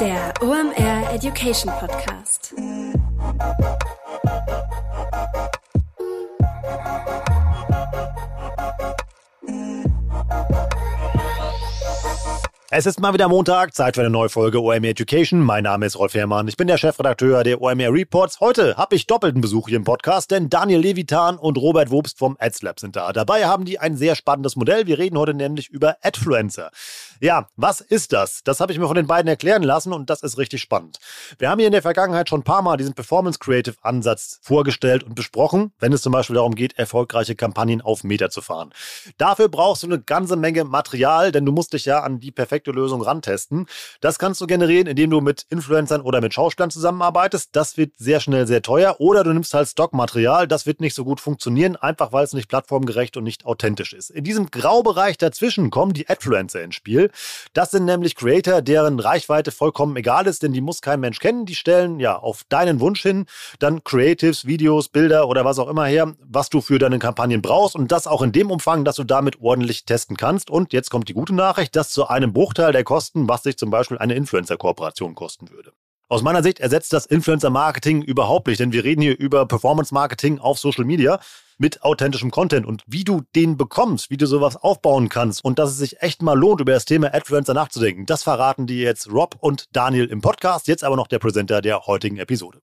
Der OMR Education Podcast. Es ist mal wieder Montag, Zeit für eine neue Folge OMR Education. Mein Name ist Rolf Herrmann, ich bin der Chefredakteur der OMR Reports. Heute habe ich doppelten Besuch hier im Podcast, denn Daniel Levitan und Robert Wobst vom AdsLab sind da. Dabei haben die ein sehr spannendes Modell. Wir reden heute nämlich über Adfluencer. Ja, was ist das? Das habe ich mir von den beiden erklären lassen und das ist richtig spannend. Wir haben hier in der Vergangenheit schon ein paar Mal diesen Performance Creative Ansatz vorgestellt und besprochen, wenn es zum Beispiel darum geht, erfolgreiche Kampagnen auf Meter zu fahren. Dafür brauchst du eine ganze Menge Material, denn du musst dich ja an die perfekte Lösung rantesten. Das kannst du generieren, indem du mit Influencern oder mit Schauspielern zusammenarbeitest. Das wird sehr schnell sehr teuer. Oder du nimmst halt Stockmaterial. Das wird nicht so gut funktionieren, einfach weil es nicht plattformgerecht und nicht authentisch ist. In diesem Graubereich dazwischen kommen die Adfluencer ins Spiel. Das sind nämlich Creator, deren Reichweite vollkommen egal ist, denn die muss kein Mensch kennen. Die stellen ja auf deinen Wunsch hin dann Creatives, Videos, Bilder oder was auch immer her, was du für deine Kampagnen brauchst und das auch in dem Umfang, dass du damit ordentlich testen kannst. Und jetzt kommt die gute Nachricht, das zu einem Bruchteil der Kosten, was sich zum Beispiel eine Influencer-Kooperation kosten würde. Aus meiner Sicht ersetzt das Influencer-Marketing überhaupt nicht, denn wir reden hier über Performance-Marketing auf Social Media mit authentischem Content und wie du den bekommst, wie du sowas aufbauen kannst und dass es sich echt mal lohnt, über das Thema Adfluencer nachzudenken. Das verraten dir jetzt Rob und Daniel im Podcast, jetzt aber noch der Präsenter der heutigen Episode.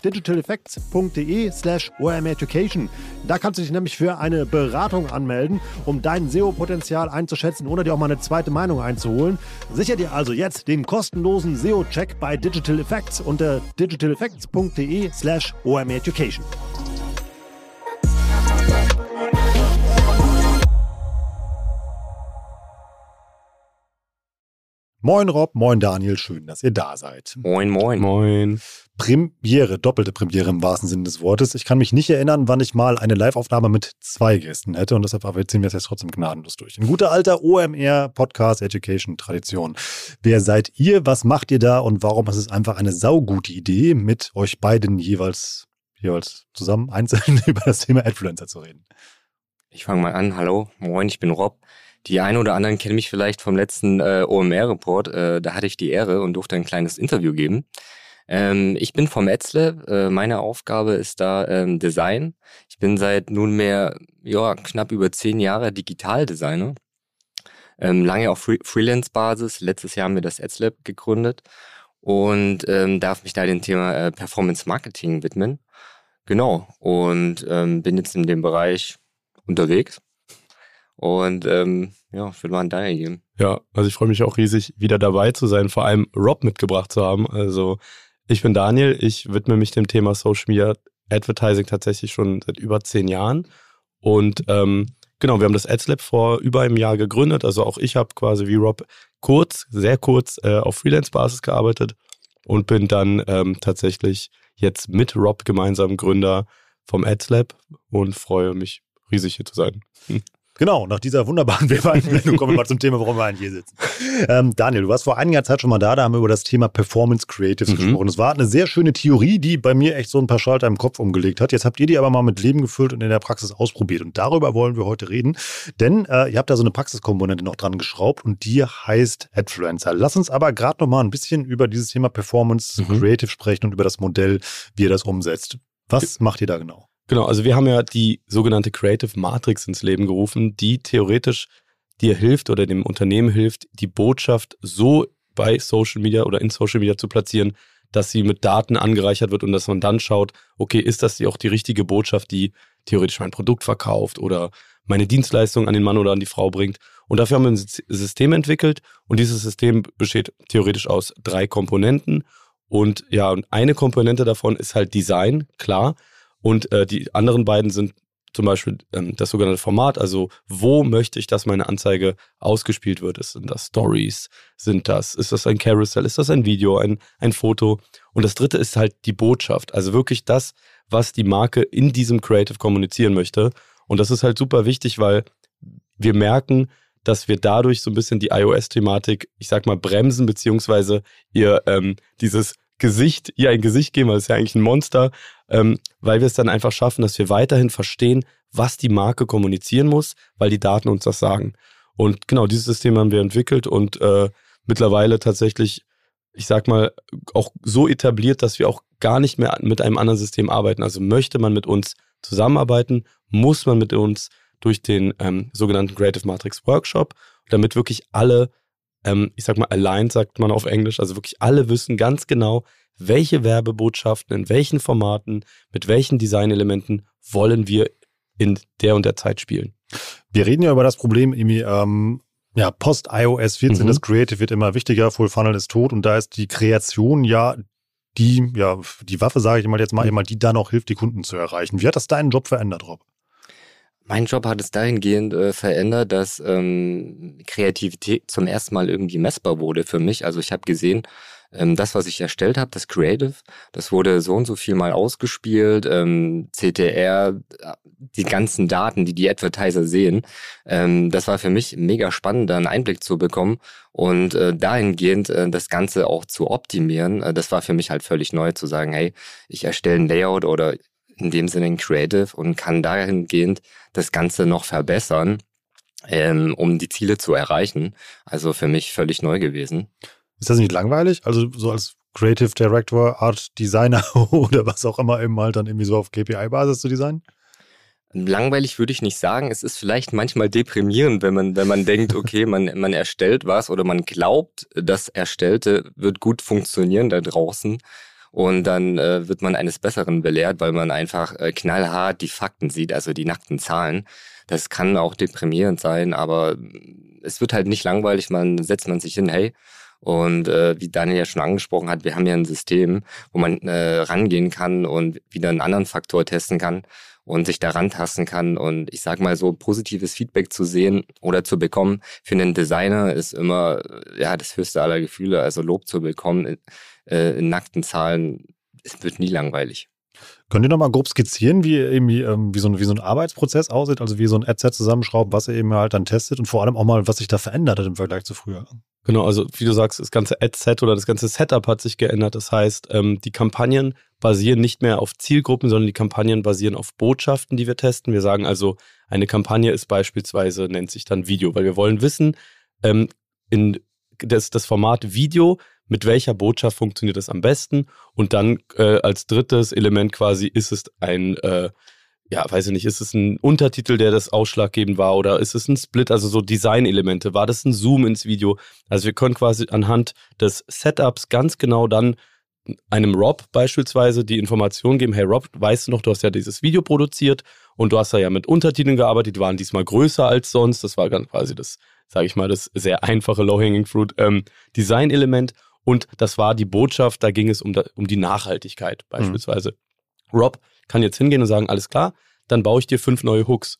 digitaleffects.de slash Education. Da kannst du dich nämlich für eine Beratung anmelden, um dein SEO-Potenzial einzuschätzen oder dir auch mal eine zweite Meinung einzuholen. Sicher dir also jetzt den kostenlosen SEO-Check bei Digital Effects unter digitaleffects.de slash Education. Moin Rob, moin Daniel, schön, dass ihr da seid. Moin, moin. Moin. Premiere, doppelte Premiere im wahrsten Sinne des Wortes. Ich kann mich nicht erinnern, wann ich mal eine Live-Aufnahme mit zwei Gästen hätte und deshalb ziehen wir es jetzt trotzdem gnadenlos durch. Ein guter alter OMR Podcast Education Tradition. Wer seid ihr? Was macht ihr da? Und warum ist es einfach eine saugute Idee, mit euch beiden jeweils, jeweils zusammen einzeln über das Thema Adfluencer zu reden? Ich fange mal an. Hallo, moin, ich bin Rob. Die einen oder anderen kennen mich vielleicht vom letzten äh, OMR-Report. Äh, da hatte ich die Ehre und durfte ein kleines Interview geben. Ähm, ich bin vom Etzle. Äh, meine Aufgabe ist da ähm, Design. Ich bin seit nunmehr ja, knapp über zehn Jahre Digitaldesigner. Ähm, lange auf Free Freelance-Basis. Letztes Jahr haben wir das Ads gegründet und ähm, darf mich da dem Thema äh, Performance Marketing widmen. Genau. Und ähm, bin jetzt in dem Bereich unterwegs und ähm, ja, ich würde mal an Daniel geben. Ja, also ich freue mich auch riesig, wieder dabei zu sein, vor allem Rob mitgebracht zu haben. Also ich bin Daniel, ich widme mich dem Thema Social Media Advertising tatsächlich schon seit über zehn Jahren. Und ähm, genau, wir haben das AdsLab vor über einem Jahr gegründet. Also auch ich habe quasi wie Rob kurz, sehr kurz äh, auf Freelance-Basis gearbeitet und bin dann ähm, tatsächlich jetzt mit Rob gemeinsam Gründer vom AdsLab und freue mich riesig hier zu sein. Genau, nach dieser wunderbaren Werbeeinblendung kommen wir mal zum Thema, warum wir eigentlich hier sitzen. Ähm, Daniel, du warst vor einiger Zeit schon mal da, da haben wir über das Thema Performance Creatives mhm. gesprochen. Es war eine sehr schöne Theorie, die bei mir echt so ein paar Schalter im Kopf umgelegt hat. Jetzt habt ihr die aber mal mit Leben gefüllt und in der Praxis ausprobiert. Und darüber wollen wir heute reden, denn äh, ihr habt da so eine Praxiskomponente noch dran geschraubt und die heißt Adfluencer. Lass uns aber gerade noch mal ein bisschen über dieses Thema Performance mhm. Creative sprechen und über das Modell, wie ihr das umsetzt. Was macht ihr da genau? Genau, also wir haben ja die sogenannte Creative Matrix ins Leben gerufen, die theoretisch dir hilft oder dem Unternehmen hilft, die Botschaft so bei Social Media oder in Social Media zu platzieren, dass sie mit Daten angereichert wird und dass man dann schaut, okay, ist das auch die richtige Botschaft, die theoretisch mein Produkt verkauft oder meine Dienstleistung an den Mann oder an die Frau bringt. Und dafür haben wir ein System entwickelt und dieses System besteht theoretisch aus drei Komponenten. Und ja, eine Komponente davon ist halt Design, klar. Und äh, die anderen beiden sind zum Beispiel ähm, das sogenannte Format, also wo möchte ich, dass meine Anzeige ausgespielt wird? Sind das Stories? Sind das, ist das ein Carousel? Ist das ein Video, ein, ein Foto? Und das dritte ist halt die Botschaft, also wirklich das, was die Marke in diesem Creative kommunizieren möchte. Und das ist halt super wichtig, weil wir merken, dass wir dadurch so ein bisschen die iOS-Thematik, ich sag mal, bremsen, beziehungsweise ihr ähm, dieses Gesicht, ihr ein Gesicht geben, weil es ja eigentlich ein Monster, ähm, weil wir es dann einfach schaffen, dass wir weiterhin verstehen, was die Marke kommunizieren muss, weil die Daten uns das sagen. Und genau dieses System haben wir entwickelt und äh, mittlerweile tatsächlich, ich sag mal, auch so etabliert, dass wir auch gar nicht mehr mit einem anderen System arbeiten. Also möchte man mit uns zusammenarbeiten, muss man mit uns durch den ähm, sogenannten Creative Matrix Workshop, damit wirklich alle ähm, ich sag mal, aligned sagt man auf Englisch. Also wirklich alle wissen ganz genau, welche Werbebotschaften, in welchen Formaten, mit welchen Designelementen wollen wir in der und der Zeit spielen. Wir reden ja über das Problem, irgendwie, ähm, ja, Post-iOS 14, mhm. das Creative wird immer wichtiger, Full Funnel ist tot und da ist die Kreation ja die, ja, die Waffe, sage ich mal jetzt mal, mhm. die da noch hilft, die Kunden zu erreichen. Wie hat das deinen Job verändert, Rob? Mein Job hat es dahingehend äh, verändert, dass ähm, Kreativität zum ersten Mal irgendwie messbar wurde für mich. Also ich habe gesehen, ähm, das, was ich erstellt habe, das Creative, das wurde so und so viel mal ausgespielt, ähm, CTR, die ganzen Daten, die die Advertiser sehen. Ähm, das war für mich mega spannend, da einen Einblick zu bekommen und äh, dahingehend äh, das Ganze auch zu optimieren. Äh, das war für mich halt völlig neu zu sagen, hey, ich erstelle ein Layout oder in dem Sinne ein Creative und kann dahingehend das Ganze noch verbessern, ähm, um die Ziele zu erreichen. Also für mich völlig neu gewesen. Ist das nicht langweilig? Also so als Creative Director, Art Designer oder was auch immer eben halt dann irgendwie so auf KPI-Basis zu designen? Langweilig würde ich nicht sagen. Es ist vielleicht manchmal deprimierend, wenn man, wenn man denkt, okay, man, man erstellt was oder man glaubt, das Erstellte wird gut funktionieren da draußen. Und dann äh, wird man eines Besseren belehrt, weil man einfach äh, knallhart die Fakten sieht, also die nackten Zahlen. Das kann auch deprimierend sein, aber es wird halt nicht langweilig. Man setzt man sich hin, hey, und äh, wie Daniel ja schon angesprochen hat, wir haben ja ein System, wo man äh, rangehen kann und wieder einen anderen Faktor testen kann und sich daran tasten kann. Und ich sag mal so, positives Feedback zu sehen oder zu bekommen für einen Designer ist immer ja das höchste aller Gefühle. Also Lob zu bekommen äh, in nackten Zahlen, es wird nie langweilig. Könnt ihr nochmal grob skizzieren, wie, irgendwie, ähm, wie, so ein, wie so ein Arbeitsprozess aussieht, also wie so ein Adset zusammenschraubt, was ihr eben halt dann testet und vor allem auch mal, was sich da verändert hat im Vergleich zu früher? Genau, also wie du sagst, das ganze Adset oder das ganze Setup hat sich geändert. Das heißt, ähm, die Kampagnen basieren nicht mehr auf Zielgruppen, sondern die Kampagnen basieren auf Botschaften, die wir testen. Wir sagen also, eine Kampagne ist beispielsweise, nennt sich dann Video, weil wir wollen wissen, ähm, in das, das Format Video mit welcher Botschaft funktioniert es am besten und dann äh, als drittes Element quasi ist es ein, äh, ja, weiß ich nicht, ist es ein Untertitel, der das ausschlaggebend war oder ist es ein Split, also so Designelemente, war das ein Zoom ins Video? Also wir können quasi anhand des Setups ganz genau dann einem Rob beispielsweise die Information geben, hey Rob, weißt du noch, du hast ja dieses Video produziert und du hast da ja mit Untertiteln gearbeitet, die waren diesmal größer als sonst, das war ganz quasi das, sage ich mal, das sehr einfache Low-Hanging Fruit ähm, Design-Element und das war die Botschaft, da ging es um, da, um die Nachhaltigkeit beispielsweise. Mhm. Rob kann jetzt hingehen und sagen, alles klar, dann baue ich dir fünf neue Hooks.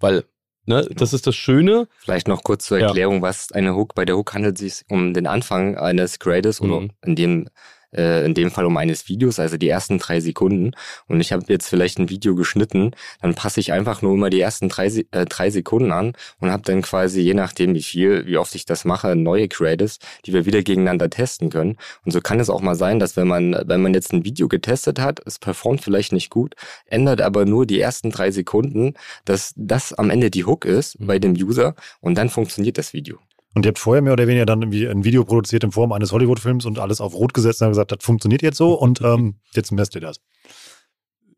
Weil, ne, genau. das ist das Schöne. Vielleicht noch kurz zur Erklärung, ja. was eine Hook, bei der Hook handelt es sich um den Anfang eines Creators mhm. oder in dem äh, in dem Fall um eines Videos, also die ersten drei Sekunden. Und ich habe jetzt vielleicht ein Video geschnitten, dann passe ich einfach nur immer die ersten drei, äh, drei Sekunden an und habe dann quasi, je nachdem wie viel, wie oft ich das mache, neue Creatives, die wir wieder gegeneinander testen können. Und so kann es auch mal sein, dass wenn man, wenn man jetzt ein Video getestet hat, es performt vielleicht nicht gut, ändert aber nur die ersten drei Sekunden, dass das am Ende die Hook ist mhm. bei dem User und dann funktioniert das Video. Und ihr habt vorher mehr oder weniger dann irgendwie ein Video produziert in Form eines Hollywood-Films und alles auf Rot gesetzt und habt gesagt, das funktioniert jetzt so und ähm, jetzt messt ihr das.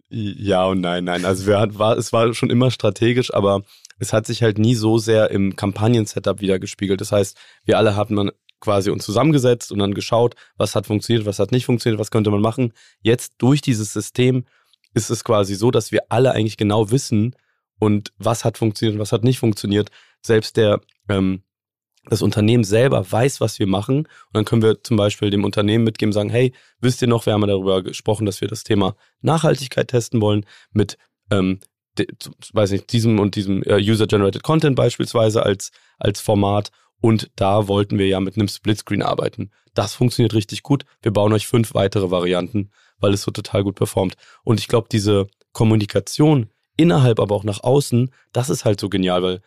Ja und nein, nein. Also wir, war, es war schon immer strategisch, aber es hat sich halt nie so sehr im Kampagnen-Setup wieder gespiegelt. Das heißt, wir alle hatten man quasi uns zusammengesetzt und dann geschaut, was hat funktioniert, was hat nicht funktioniert, was könnte man machen. Jetzt durch dieses System ist es quasi so, dass wir alle eigentlich genau wissen und was hat funktioniert und was hat nicht funktioniert. Selbst der ähm, das Unternehmen selber weiß, was wir machen. Und dann können wir zum Beispiel dem Unternehmen mitgeben, sagen, hey, wisst ihr noch, wir haben darüber gesprochen, dass wir das Thema Nachhaltigkeit testen wollen mit, ähm, de, weiß nicht, diesem und diesem äh, User-Generated Content beispielsweise als, als Format. Und da wollten wir ja mit einem Splitscreen arbeiten. Das funktioniert richtig gut. Wir bauen euch fünf weitere Varianten, weil es so total gut performt. Und ich glaube, diese Kommunikation innerhalb, aber auch nach außen, das ist halt so genial, weil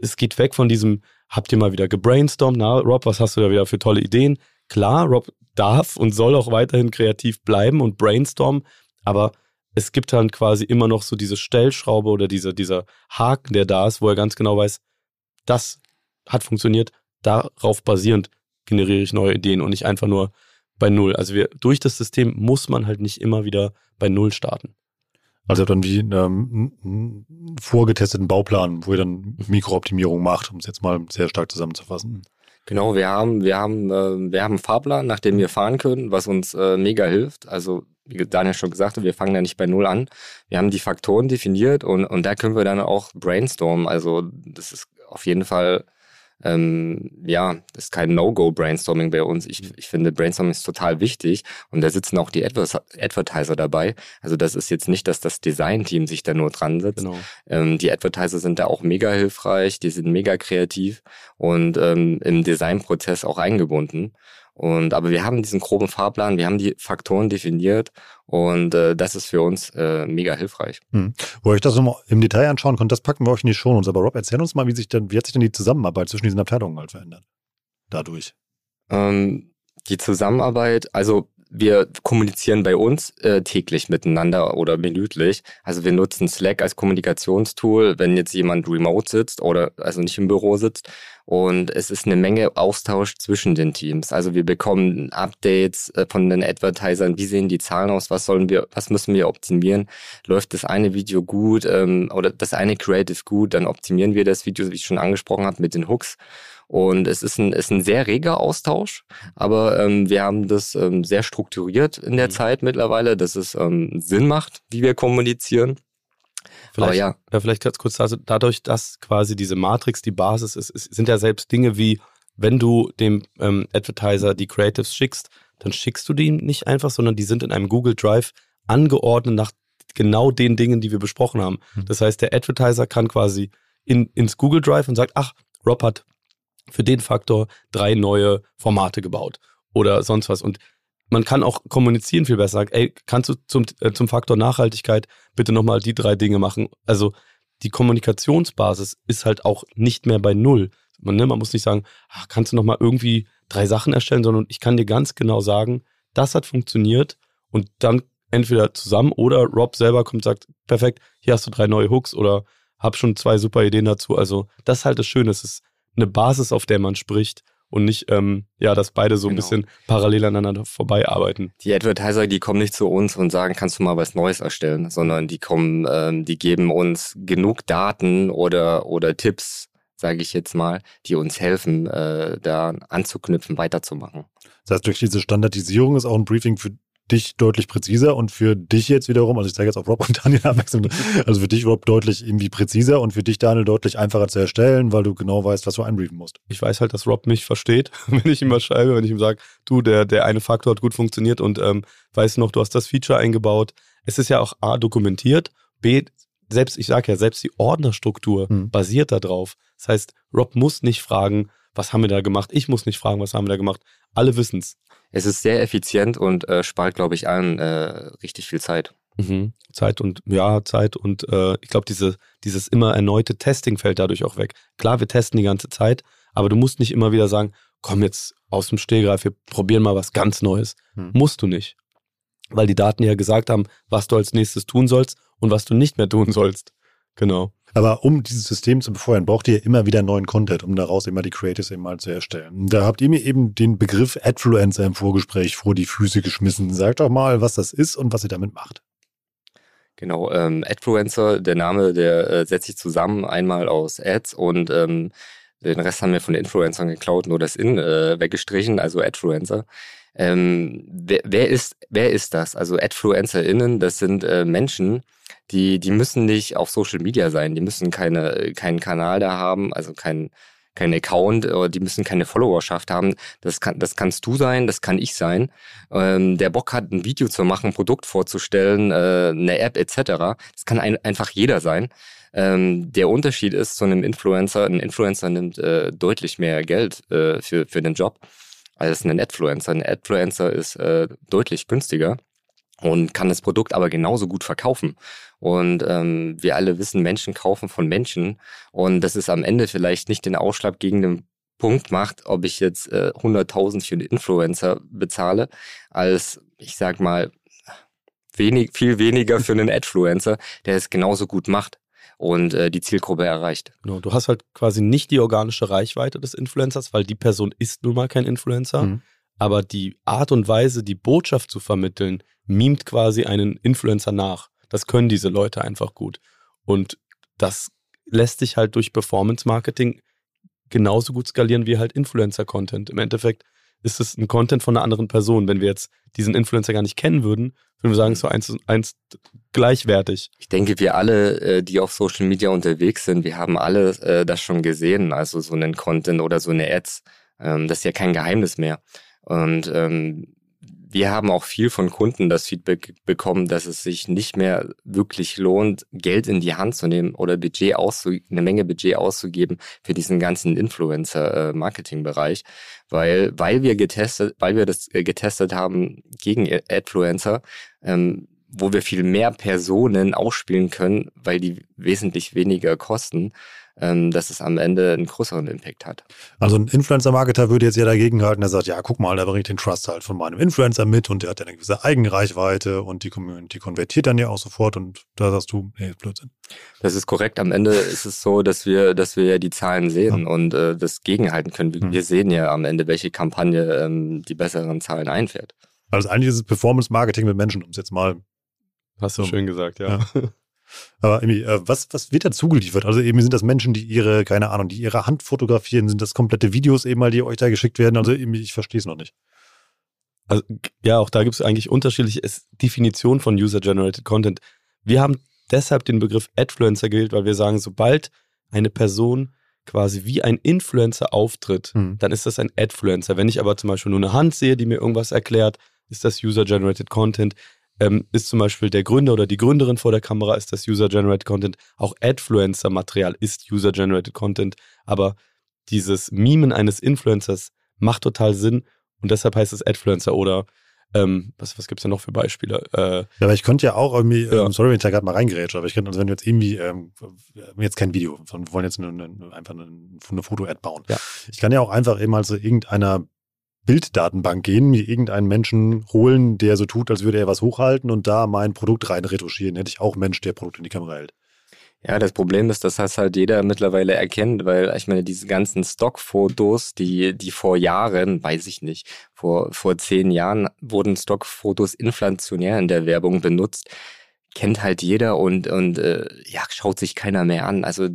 es geht weg von diesem, habt ihr mal wieder gebrainstormt? Na, Rob, was hast du da wieder für tolle Ideen? Klar, Rob darf und soll auch weiterhin kreativ bleiben und brainstormen, aber es gibt dann quasi immer noch so diese Stellschraube oder diese, dieser Haken, der da ist, wo er ganz genau weiß, das hat funktioniert, darauf basierend generiere ich neue Ideen und nicht einfach nur bei Null. Also wir, durch das System muss man halt nicht immer wieder bei Null starten. Also dann wie ähm, einen vorgetesteten Bauplan, wo ihr dann Mikrooptimierung macht, um es jetzt mal sehr stark zusammenzufassen. Genau, wir haben, wir haben, äh, wir haben einen Fahrplan, nach dem wir fahren können, was uns äh, mega hilft. Also wie Daniel schon gesagt hat, wir fangen ja nicht bei Null an. Wir haben die Faktoren definiert und, und da können wir dann auch brainstormen. Also das ist auf jeden Fall ähm, ja, das ist kein No-Go-Brainstorming bei uns. Ich, ich finde, Brainstorming ist total wichtig und da sitzen auch die Advers Advertiser dabei. Also das ist jetzt nicht, dass das Design-Team sich da nur dran sitzt. Genau. Ähm, die Advertiser sind da auch mega hilfreich, die sind mega kreativ und ähm, im Designprozess auch eingebunden. Und aber wir haben diesen groben Fahrplan, wir haben die Faktoren definiert und äh, das ist für uns äh, mega hilfreich. Hm. Wo ich das nochmal im Detail anschauen konnte, das packen wir euch in die Show uns. Aber Rob, erzähl uns mal, wie sich denn, wie hat sich denn die Zusammenarbeit zwischen diesen Abteilungen halt verändert? Dadurch. Ähm, die Zusammenarbeit, also wir kommunizieren bei uns äh, täglich miteinander oder minütlich. Also wir nutzen Slack als Kommunikationstool, wenn jetzt jemand remote sitzt oder also nicht im Büro sitzt. Und es ist eine Menge Austausch zwischen den Teams. Also wir bekommen Updates äh, von den Advertisern. Wie sehen die Zahlen aus? Was sollen wir, was müssen wir optimieren? Läuft das eine Video gut ähm, oder das eine Creative gut? Dann optimieren wir das Video, wie ich schon angesprochen habe, mit den Hooks. Und es ist ein, ist ein sehr reger Austausch, aber ähm, wir haben das ähm, sehr strukturiert in der mhm. Zeit mittlerweile, dass es ähm, Sinn macht, wie wir kommunizieren. Vielleicht, ja. ja. vielleicht ganz kurz, also dadurch, dass quasi diese Matrix die Basis ist, ist sind ja selbst Dinge wie, wenn du dem ähm, Advertiser die Creatives schickst, dann schickst du die nicht einfach, sondern die sind in einem Google Drive angeordnet nach genau den Dingen, die wir besprochen haben. Mhm. Das heißt, der Advertiser kann quasi in, ins Google Drive und sagt, ach, Rob hat für den Faktor drei neue Formate gebaut oder sonst was. Und man kann auch kommunizieren viel besser. Ey, kannst du zum, äh, zum Faktor Nachhaltigkeit bitte nochmal die drei Dinge machen? Also die Kommunikationsbasis ist halt auch nicht mehr bei Null. Man, ne, man muss nicht sagen, ach, kannst du nochmal irgendwie drei Sachen erstellen, sondern ich kann dir ganz genau sagen, das hat funktioniert und dann entweder zusammen oder Rob selber kommt und sagt, perfekt, hier hast du drei neue Hooks oder hab schon zwei super Ideen dazu. Also das ist halt das Schöne, es ist eine Basis, auf der man spricht und nicht, ähm, ja, dass beide so ein genau. bisschen parallel aneinander vorbei arbeiten. Die Advertiser, die kommen nicht zu uns und sagen, kannst du mal was Neues erstellen, sondern die kommen, ähm, die geben uns genug Daten oder, oder Tipps, sage ich jetzt mal, die uns helfen, äh, da anzuknüpfen, weiterzumachen. Das heißt, durch diese Standardisierung ist auch ein Briefing für dich deutlich präziser und für dich jetzt wiederum, also ich zeige jetzt auf Rob und Daniel abwechselnd, also für dich Rob deutlich irgendwie präziser und für dich Daniel deutlich einfacher zu erstellen, weil du genau weißt, was du einbriefen musst. Ich weiß halt, dass Rob mich versteht, wenn ich ihm was schreibe, wenn ich ihm sage, du, der, der eine Faktor hat gut funktioniert und ähm, weißt noch, du hast das Feature eingebaut. Es ist ja auch A, dokumentiert, B, selbst, ich sage ja, selbst die Ordnerstruktur hm. basiert darauf. Das heißt, Rob muss nicht fragen, was haben wir da gemacht? Ich muss nicht fragen, was haben wir da gemacht. Alle wissen es. Es ist sehr effizient und äh, spart, glaube ich, allen äh, richtig viel Zeit. Mhm. Zeit und ja, Zeit und äh, ich glaube, diese, dieses immer erneute Testing fällt dadurch auch weg. Klar, wir testen die ganze Zeit, aber du musst nicht immer wieder sagen, komm jetzt aus dem Stehgreif, wir probieren mal was ganz Neues. Mhm. Musst du nicht. Weil die Daten ja gesagt haben, was du als nächstes tun sollst und was du nicht mehr tun sollst. Genau. Aber um dieses System zu befeuern, braucht ihr immer wieder neuen Content, um daraus immer die Creatives eben mal zu erstellen. Da habt ihr mir eben den Begriff Adfluencer im Vorgespräch vor die Füße geschmissen. Sagt doch mal, was das ist und was ihr damit macht. Genau, ähm, Adfluencer, der Name, der äh, setzt sich zusammen einmal aus Ads und ähm, den Rest haben wir von den Influencern geklaut, nur das In äh, weggestrichen, also Adfluencer. Ähm, wer, wer, ist, wer ist das? Also AdfluencerInnen, das sind äh, Menschen, die, die müssen nicht auf Social Media sein, die müssen keine, keinen Kanal da haben, also kein, kein Account oder die müssen keine Followerschaft haben. Das, kann, das kannst du sein, das kann ich sein. Ähm, der Bock hat, ein Video zu machen, ein Produkt vorzustellen, äh, eine App etc. Das kann ein, einfach jeder sein. Ähm, der Unterschied ist zu einem Influencer, ein Influencer nimmt äh, deutlich mehr Geld äh, für, für den Job als ein Adfluencer. Ein Adfluencer ist äh, deutlich günstiger und kann das Produkt aber genauso gut verkaufen. Und ähm, wir alle wissen, Menschen kaufen von Menschen und das ist am Ende vielleicht nicht den ausschlaggebenden Punkt macht, ob ich jetzt äh, 100.000 für einen Influencer bezahle, als ich sag mal wenig, viel weniger für einen Adfluencer, der es genauso gut macht und äh, die Zielgruppe erreicht. Genau, du hast halt quasi nicht die organische Reichweite des Influencers, weil die Person ist nun mal kein Influencer, mhm. aber die Art und Weise, die Botschaft zu vermitteln, mimt quasi einen Influencer nach. Das können diese Leute einfach gut. Und das lässt sich halt durch Performance-Marketing genauso gut skalieren wie halt Influencer-Content. Im Endeffekt ist es ein Content von einer anderen Person. Wenn wir jetzt diesen Influencer gar nicht kennen würden, würden wir sagen, so eins, eins gleichwertig. Ich denke, wir alle, äh, die auf Social Media unterwegs sind, wir haben alle äh, das schon gesehen, also so einen Content oder so eine Ads. Ähm, das ist ja kein Geheimnis mehr. Und ähm, wir haben auch viel von Kunden das Feedback bekommen, dass es sich nicht mehr wirklich lohnt, Geld in die Hand zu nehmen oder Budget auszu eine Menge Budget auszugeben für diesen ganzen Influencer-Marketing-Bereich, weil weil wir getestet, weil wir das äh, getestet haben gegen Adfluencer, ähm, wo wir viel mehr Personen ausspielen können, weil die wesentlich weniger kosten dass es am Ende einen größeren Impact hat. Also ein Influencer-Marketer würde jetzt ja dagegen halten, der sagt, ja, guck mal, da bringe ich den Trust halt von meinem Influencer mit und der hat ja eine gewisse Eigenreichweite und die Community konvertiert dann ja auch sofort und da sagst du, nee, ist Blödsinn. Das ist korrekt. Am Ende ist es so, dass wir, dass wir ja die Zahlen sehen ja. und äh, das gegenhalten können. Wir, mhm. wir, sehen ja am Ende, welche Kampagne ähm, die besseren Zahlen einfährt. Also eigentlich ist es Performance-Marketing mit Menschen, um es jetzt mal Hast du schön gesagt, ja. ja. Aber irgendwie, äh, was, was wird da zugeliefert? Also eben sind das Menschen, die ihre, keine Ahnung, die ihre Hand fotografieren, sind das komplette Videos eben mal, die euch da geschickt werden? Also irgendwie, ich verstehe es noch nicht. Also, ja, auch da gibt es eigentlich unterschiedliche Definitionen von User-Generated Content. Wir haben deshalb den Begriff Adfluencer gewählt, weil wir sagen, sobald eine Person quasi wie ein Influencer auftritt, mhm. dann ist das ein Adfluencer. Wenn ich aber zum Beispiel nur eine Hand sehe, die mir irgendwas erklärt, ist das User-Generated Content ähm, ist zum Beispiel der Gründer oder die Gründerin vor der Kamera, ist das User-Generated Content. Auch Adfluencer-Material ist User-Generated Content. Aber dieses Mimen eines Influencers macht total Sinn und deshalb heißt es Adfluencer oder ähm, was, was gibt es da noch für Beispiele? Äh, ja, aber ich könnte ja auch irgendwie, ja. ähm, sorry, wenn ich da gerade mal reingerätsche, aber ich könnte, also wenn du jetzt irgendwie, ähm, jetzt kein Video, sondern wir wollen jetzt eine, eine, einfach eine, eine Foto-Ad bauen. Ja. Ich kann ja auch einfach eben mal so irgendeiner Bilddatenbank gehen, mir irgendeinen Menschen holen, der so tut, als würde er was hochhalten und da mein Produkt rein retuschieren. Hätte ich auch einen Mensch, der Produkt in die Kamera hält. Ja, das Problem ist, dass das halt jeder mittlerweile erkennt, weil ich meine, diese ganzen Stockfotos, die, die vor Jahren, weiß ich nicht, vor, vor zehn Jahren wurden Stockfotos inflationär in der Werbung benutzt kennt halt jeder und, und äh, ja, schaut sich keiner mehr an. Also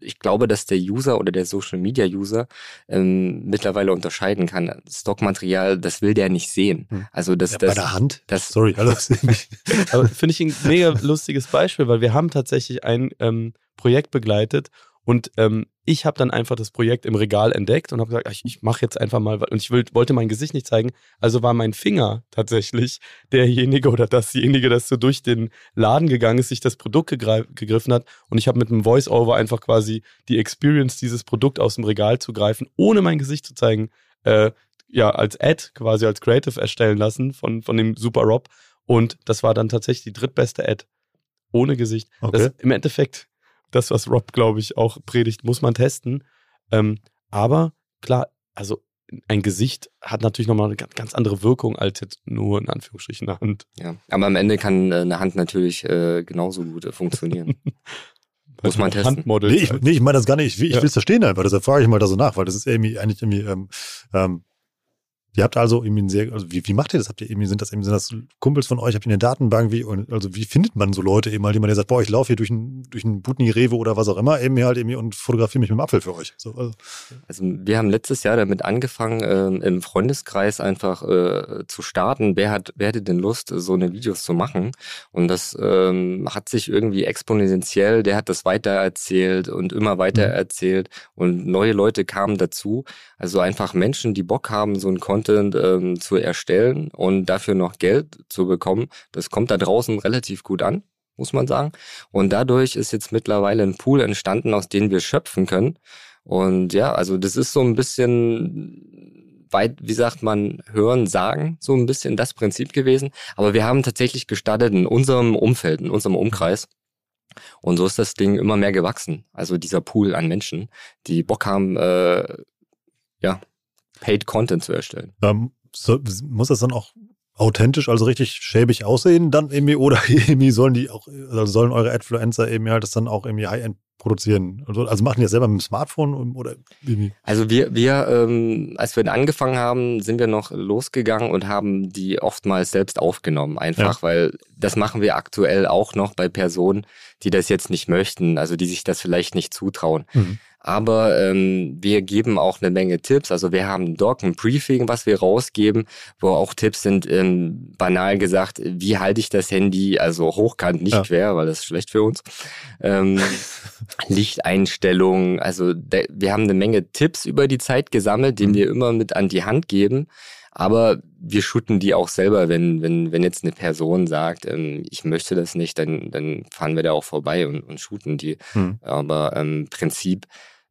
ich glaube, dass der User oder der Social Media User ähm, mittlerweile unterscheiden kann. Stockmaterial, das will der nicht sehen. Hm. Also das, ja, das bei der Hand. Das, Sorry, alles. Aber finde ich ein mega lustiges Beispiel, weil wir haben tatsächlich ein ähm, Projekt begleitet und ähm, ich habe dann einfach das Projekt im Regal entdeckt und habe gesagt, ich, ich mache jetzt einfach mal, und ich will, wollte mein Gesicht nicht zeigen. Also war mein Finger tatsächlich derjenige oder dasjenige, das so durch den Laden gegangen ist, sich das Produkt gegriffen hat. Und ich habe mit einem Voice-Over einfach quasi die Experience, dieses Produkt aus dem Regal zu greifen, ohne mein Gesicht zu zeigen, äh, ja, als Ad quasi als Creative erstellen lassen von, von dem Super Rob. Und das war dann tatsächlich die drittbeste Ad ohne Gesicht. Okay. Das im Endeffekt das, was Rob, glaube ich, auch predigt, muss man testen. Ähm, aber klar, also ein Gesicht hat natürlich nochmal eine ganz andere Wirkung als jetzt nur in Anführungsstrichen eine Hand. Ja, aber am Ende kann äh, eine Hand natürlich äh, genauso gut äh, funktionieren. Muss man testen. Handmodel nee, ich, nee, ich meine das gar nicht. Ich, ich ja. will es verstehen einfach. Deshalb frage ich mal da so nach, weil das ist irgendwie eigentlich irgendwie ähm, ähm, Ihr habt also irgendwie ein sehr, also wie, wie macht ihr das? Habt ihr irgendwie, sind das eben, sind das Kumpels von euch? Habt ihr eine Datenbank? Wie, also wie findet man so Leute eben mal, jemand, der sagt, boah, ich laufe hier durch ein, durch Butni, Rewe oder was auch immer, eben hier halt irgendwie und fotografiere mich mit dem Apfel für euch. So, also. also. wir haben letztes Jahr damit angefangen, äh, im Freundeskreis einfach äh, zu starten. Wer hat, wer hätte denn Lust, so eine Videos zu machen? Und das ähm, hat sich irgendwie exponentiell, der hat das weiter erzählt und immer mhm. erzählt und neue Leute kamen dazu. Also einfach Menschen, die Bock haben, so ein Content ähm, zu erstellen und dafür noch Geld zu bekommen, das kommt da draußen relativ gut an, muss man sagen. Und dadurch ist jetzt mittlerweile ein Pool entstanden, aus dem wir schöpfen können. Und ja, also das ist so ein bisschen weit, wie sagt man, hören, sagen, so ein bisschen das Prinzip gewesen. Aber wir haben tatsächlich gestartet in unserem Umfeld, in unserem Umkreis. Und so ist das Ding immer mehr gewachsen. Also dieser Pool an Menschen, die Bock haben, äh, ja, Paid Content zu erstellen. Ähm, so, muss das dann auch authentisch, also richtig schäbig aussehen dann irgendwie oder irgendwie sollen die auch, also sollen eure Adfluencer eben halt das dann auch irgendwie High-End produzieren? Also, also machen die das selber mit dem Smartphone oder irgendwie? Also wir, wir, ähm, als wir angefangen haben, sind wir noch losgegangen und haben die oftmals selbst aufgenommen, einfach, ja. weil das machen wir aktuell auch noch bei Personen, die das jetzt nicht möchten, also die sich das vielleicht nicht zutrauen. Mhm. Aber ähm, wir geben auch eine Menge Tipps. Also wir haben ein Doc, ein Briefing, was wir rausgeben, wo auch Tipps sind, ähm, banal gesagt, wie halte ich das Handy, also hochkant, nicht ja. quer, weil das ist schlecht für uns. Ähm, Lichteinstellungen, also der, wir haben eine Menge Tipps über die Zeit gesammelt, die mhm. wir immer mit an die Hand geben. Aber wir shooten die auch selber, wenn, wenn, wenn jetzt eine Person sagt, ähm, ich möchte das nicht, dann, dann fahren wir da auch vorbei und, und shooten die. Mhm. Aber im ähm, Prinzip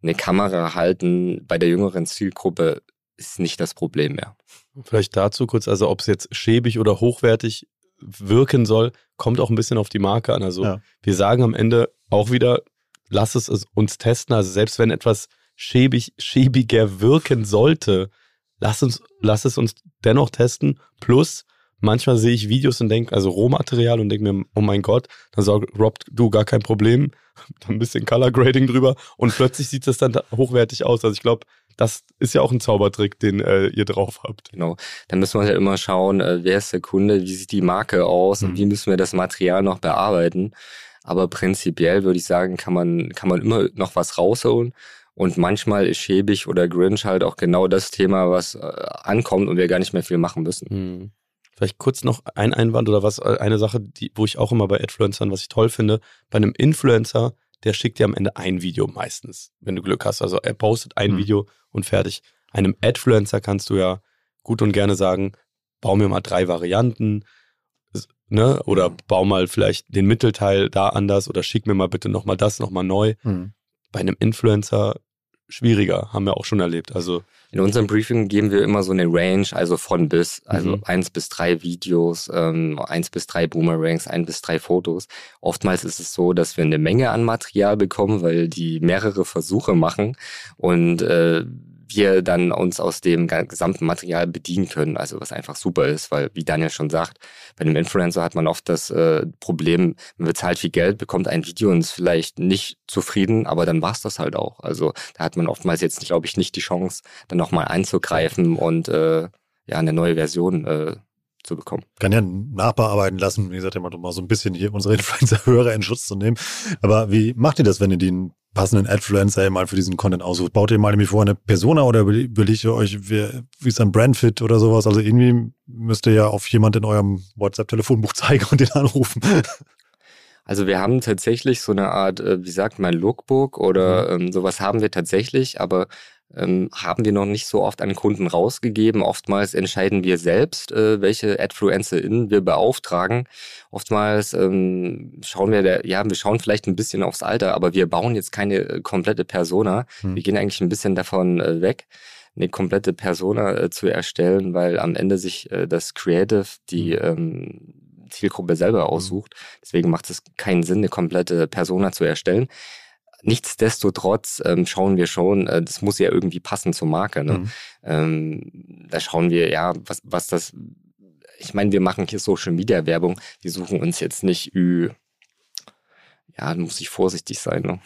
eine Kamera halten bei der jüngeren Zielgruppe ist nicht das Problem mehr. Vielleicht dazu kurz, also ob es jetzt schäbig oder hochwertig wirken soll, kommt auch ein bisschen auf die Marke an. Also ja. wir sagen am Ende auch wieder, lass es uns testen. Also selbst wenn etwas schäbig, schäbiger wirken sollte, lass, uns, lass es uns dennoch testen. Plus, manchmal sehe ich Videos und denke, also Rohmaterial und denke mir, oh mein Gott, dann sagt Rob, du gar kein Problem, ein bisschen Color Grading drüber und plötzlich sieht das dann hochwertig aus. Also ich glaube, das ist ja auch ein Zaubertrick, den äh, ihr drauf habt. Genau. Dann müssen wir halt immer schauen, äh, wer ist der Kunde, wie sieht die Marke aus mhm. und wie müssen wir das Material noch bearbeiten. Aber prinzipiell würde ich sagen, kann man, kann man immer noch was rausholen. Und manchmal ist schäbig oder Grinch halt auch genau das Thema, was äh, ankommt und wir gar nicht mehr viel machen müssen. Mhm. Vielleicht kurz noch ein Einwand oder was, äh, eine Sache, die, wo ich auch immer bei Influencern, was ich toll finde, bei einem Influencer, der schickt dir am Ende ein Video meistens, wenn du Glück hast. Also er postet ein mhm. Video und fertig. Einem Adfluencer kannst du ja gut und gerne sagen, bau mir mal drei Varianten, ne? Oder mhm. bau mal vielleicht den Mittelteil da anders oder schick mir mal bitte nochmal das nochmal neu. Mhm. Bei einem Influencer schwieriger, haben wir auch schon erlebt. Also in unserem Briefing geben wir immer so eine Range, also von bis, also mhm. eins bis drei Videos, ähm, eins bis drei Boomerangs, ein bis drei Fotos. Oftmals ist es so, dass wir eine Menge an Material bekommen, weil die mehrere Versuche machen und äh, wir dann uns aus dem gesamten Material bedienen können. Also was einfach super ist, weil wie Daniel schon sagt, bei einem Influencer hat man oft das äh, Problem, man bezahlt viel Geld, bekommt ein Video und ist vielleicht nicht zufrieden, aber dann war's das halt auch. Also da hat man oftmals jetzt, glaube ich, nicht die Chance, dann nochmal einzugreifen und äh, ja eine neue Version äh, zu bekommen. Kann ja nachbearbeiten lassen, wie gesagt, immer mal so ein bisschen hier unsere Influencer-Hörer in Schutz zu nehmen. Aber wie macht ihr das, wenn ihr den passenden Adfluencer mal für diesen Content aussucht? Baut ihr mal nämlich vor eine Persona oder überlegt ihr euch, wie, wie ist ein Brandfit oder sowas? Also irgendwie müsst ihr ja auf jemand in eurem WhatsApp-Telefonbuch zeigen und den anrufen. Also wir haben tatsächlich so eine Art, äh, wie sagt man, Lookbook oder mhm. ähm, sowas haben wir tatsächlich, aber ähm, haben wir noch nicht so oft an Kunden rausgegeben. Oftmals entscheiden wir selbst, äh, welche AdfluencerInnen wir beauftragen. Oftmals ähm, schauen wir, der, ja, wir schauen vielleicht ein bisschen aufs Alter, aber wir bauen jetzt keine äh, komplette Persona. Hm. Wir gehen eigentlich ein bisschen davon äh, weg eine komplette Persona äh, zu erstellen, weil am Ende sich äh, das Creative, die hm. ähm, Zielgruppe selber hm. aussucht. Deswegen macht es keinen Sinn, eine komplette Persona zu erstellen. Nichtsdestotrotz ähm, schauen wir schon, äh, das muss ja irgendwie passen zur Marke. Ne? Mhm. Ähm, da schauen wir, ja, was, was das. Ich meine, wir machen hier Social Media Werbung. Die suchen uns jetzt nicht ü. Ja, da muss ich vorsichtig sein. Ne?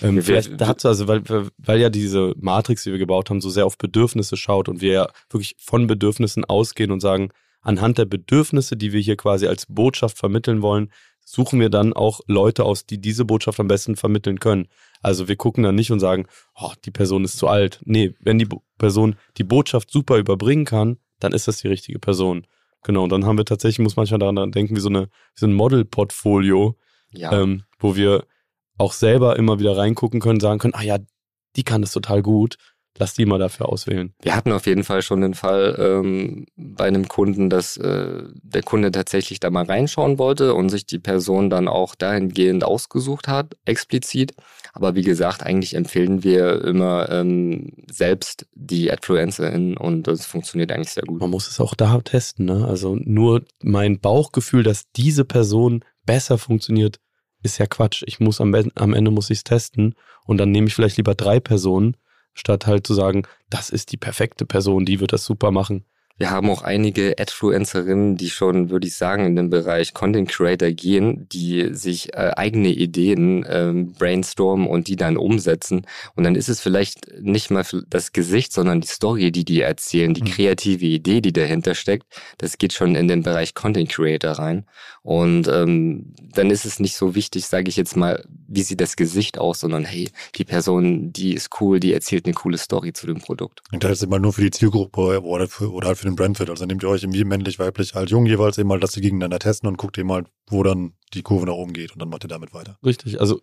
Ähm, vielleicht dazu, also weil, weil ja diese Matrix, die wir gebaut haben, so sehr auf Bedürfnisse schaut und wir ja wirklich von Bedürfnissen ausgehen und sagen, anhand der Bedürfnisse, die wir hier quasi als Botschaft vermitteln wollen, suchen wir dann auch Leute aus, die diese Botschaft am besten vermitteln können. Also wir gucken dann nicht und sagen, oh, die Person ist zu alt. Nee, wenn die Person die Botschaft super überbringen kann, dann ist das die richtige Person. Genau, und dann haben wir tatsächlich, muss manchmal daran denken, wie so, eine, wie so ein Model-Portfolio, ja. ähm, wo wir auch selber immer wieder reingucken können, sagen können, ah ja, die kann das total gut lass die mal dafür auswählen. Wir hatten auf jeden Fall schon den Fall ähm, bei einem Kunden, dass äh, der Kunde tatsächlich da mal reinschauen wollte und sich die Person dann auch dahingehend ausgesucht hat, explizit. Aber wie gesagt, eigentlich empfehlen wir immer ähm, selbst die AdFluencerInnen und das funktioniert eigentlich sehr gut. Man muss es auch da testen. Ne? Also nur mein Bauchgefühl, dass diese Person besser funktioniert, ist ja Quatsch. Ich muss am, am Ende muss ich es testen und dann nehme ich vielleicht lieber drei Personen statt halt zu sagen, das ist die perfekte Person, die wird das super machen. Wir haben auch einige Adfluencerinnen, die schon, würde ich sagen, in den Bereich Content Creator gehen, die sich äh, eigene Ideen ähm, brainstormen und die dann umsetzen. Und dann ist es vielleicht nicht mal das Gesicht, sondern die Story, die die erzählen, die mhm. kreative Idee, die dahinter steckt. Das geht schon in den Bereich Content Creator rein. Und ähm, dann ist es nicht so wichtig, sage ich jetzt mal, wie sieht das Gesicht aus, sondern hey, die Person, die ist cool, die erzählt eine coole Story zu dem Produkt. Und das ist immer nur für die Zielgruppe oder, für, oder für den Brandfit. Also nehmt ihr euch irgendwie männlich, weiblich, alt, jung jeweils eben mal, dass sie gegeneinander testen und guckt eben mal, wo dann die Kurve nach oben geht und dann macht ihr damit weiter. Richtig, also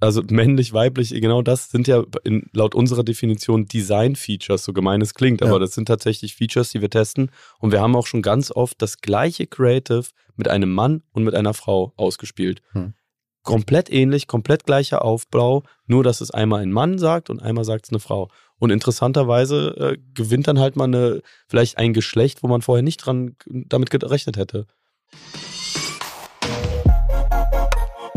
also männlich, weiblich, genau das sind ja in, laut unserer Definition Design-Features, so gemein es klingt, aber ja. das sind tatsächlich Features, die wir testen. Und wir haben auch schon ganz oft das gleiche Creative mit einem Mann und mit einer Frau ausgespielt. Hm. Komplett ähnlich, komplett gleicher Aufbau, nur dass es einmal ein Mann sagt und einmal sagt es eine Frau. Und interessanterweise äh, gewinnt dann halt mal eine, vielleicht ein Geschlecht, wo man vorher nicht dran damit gerechnet hätte.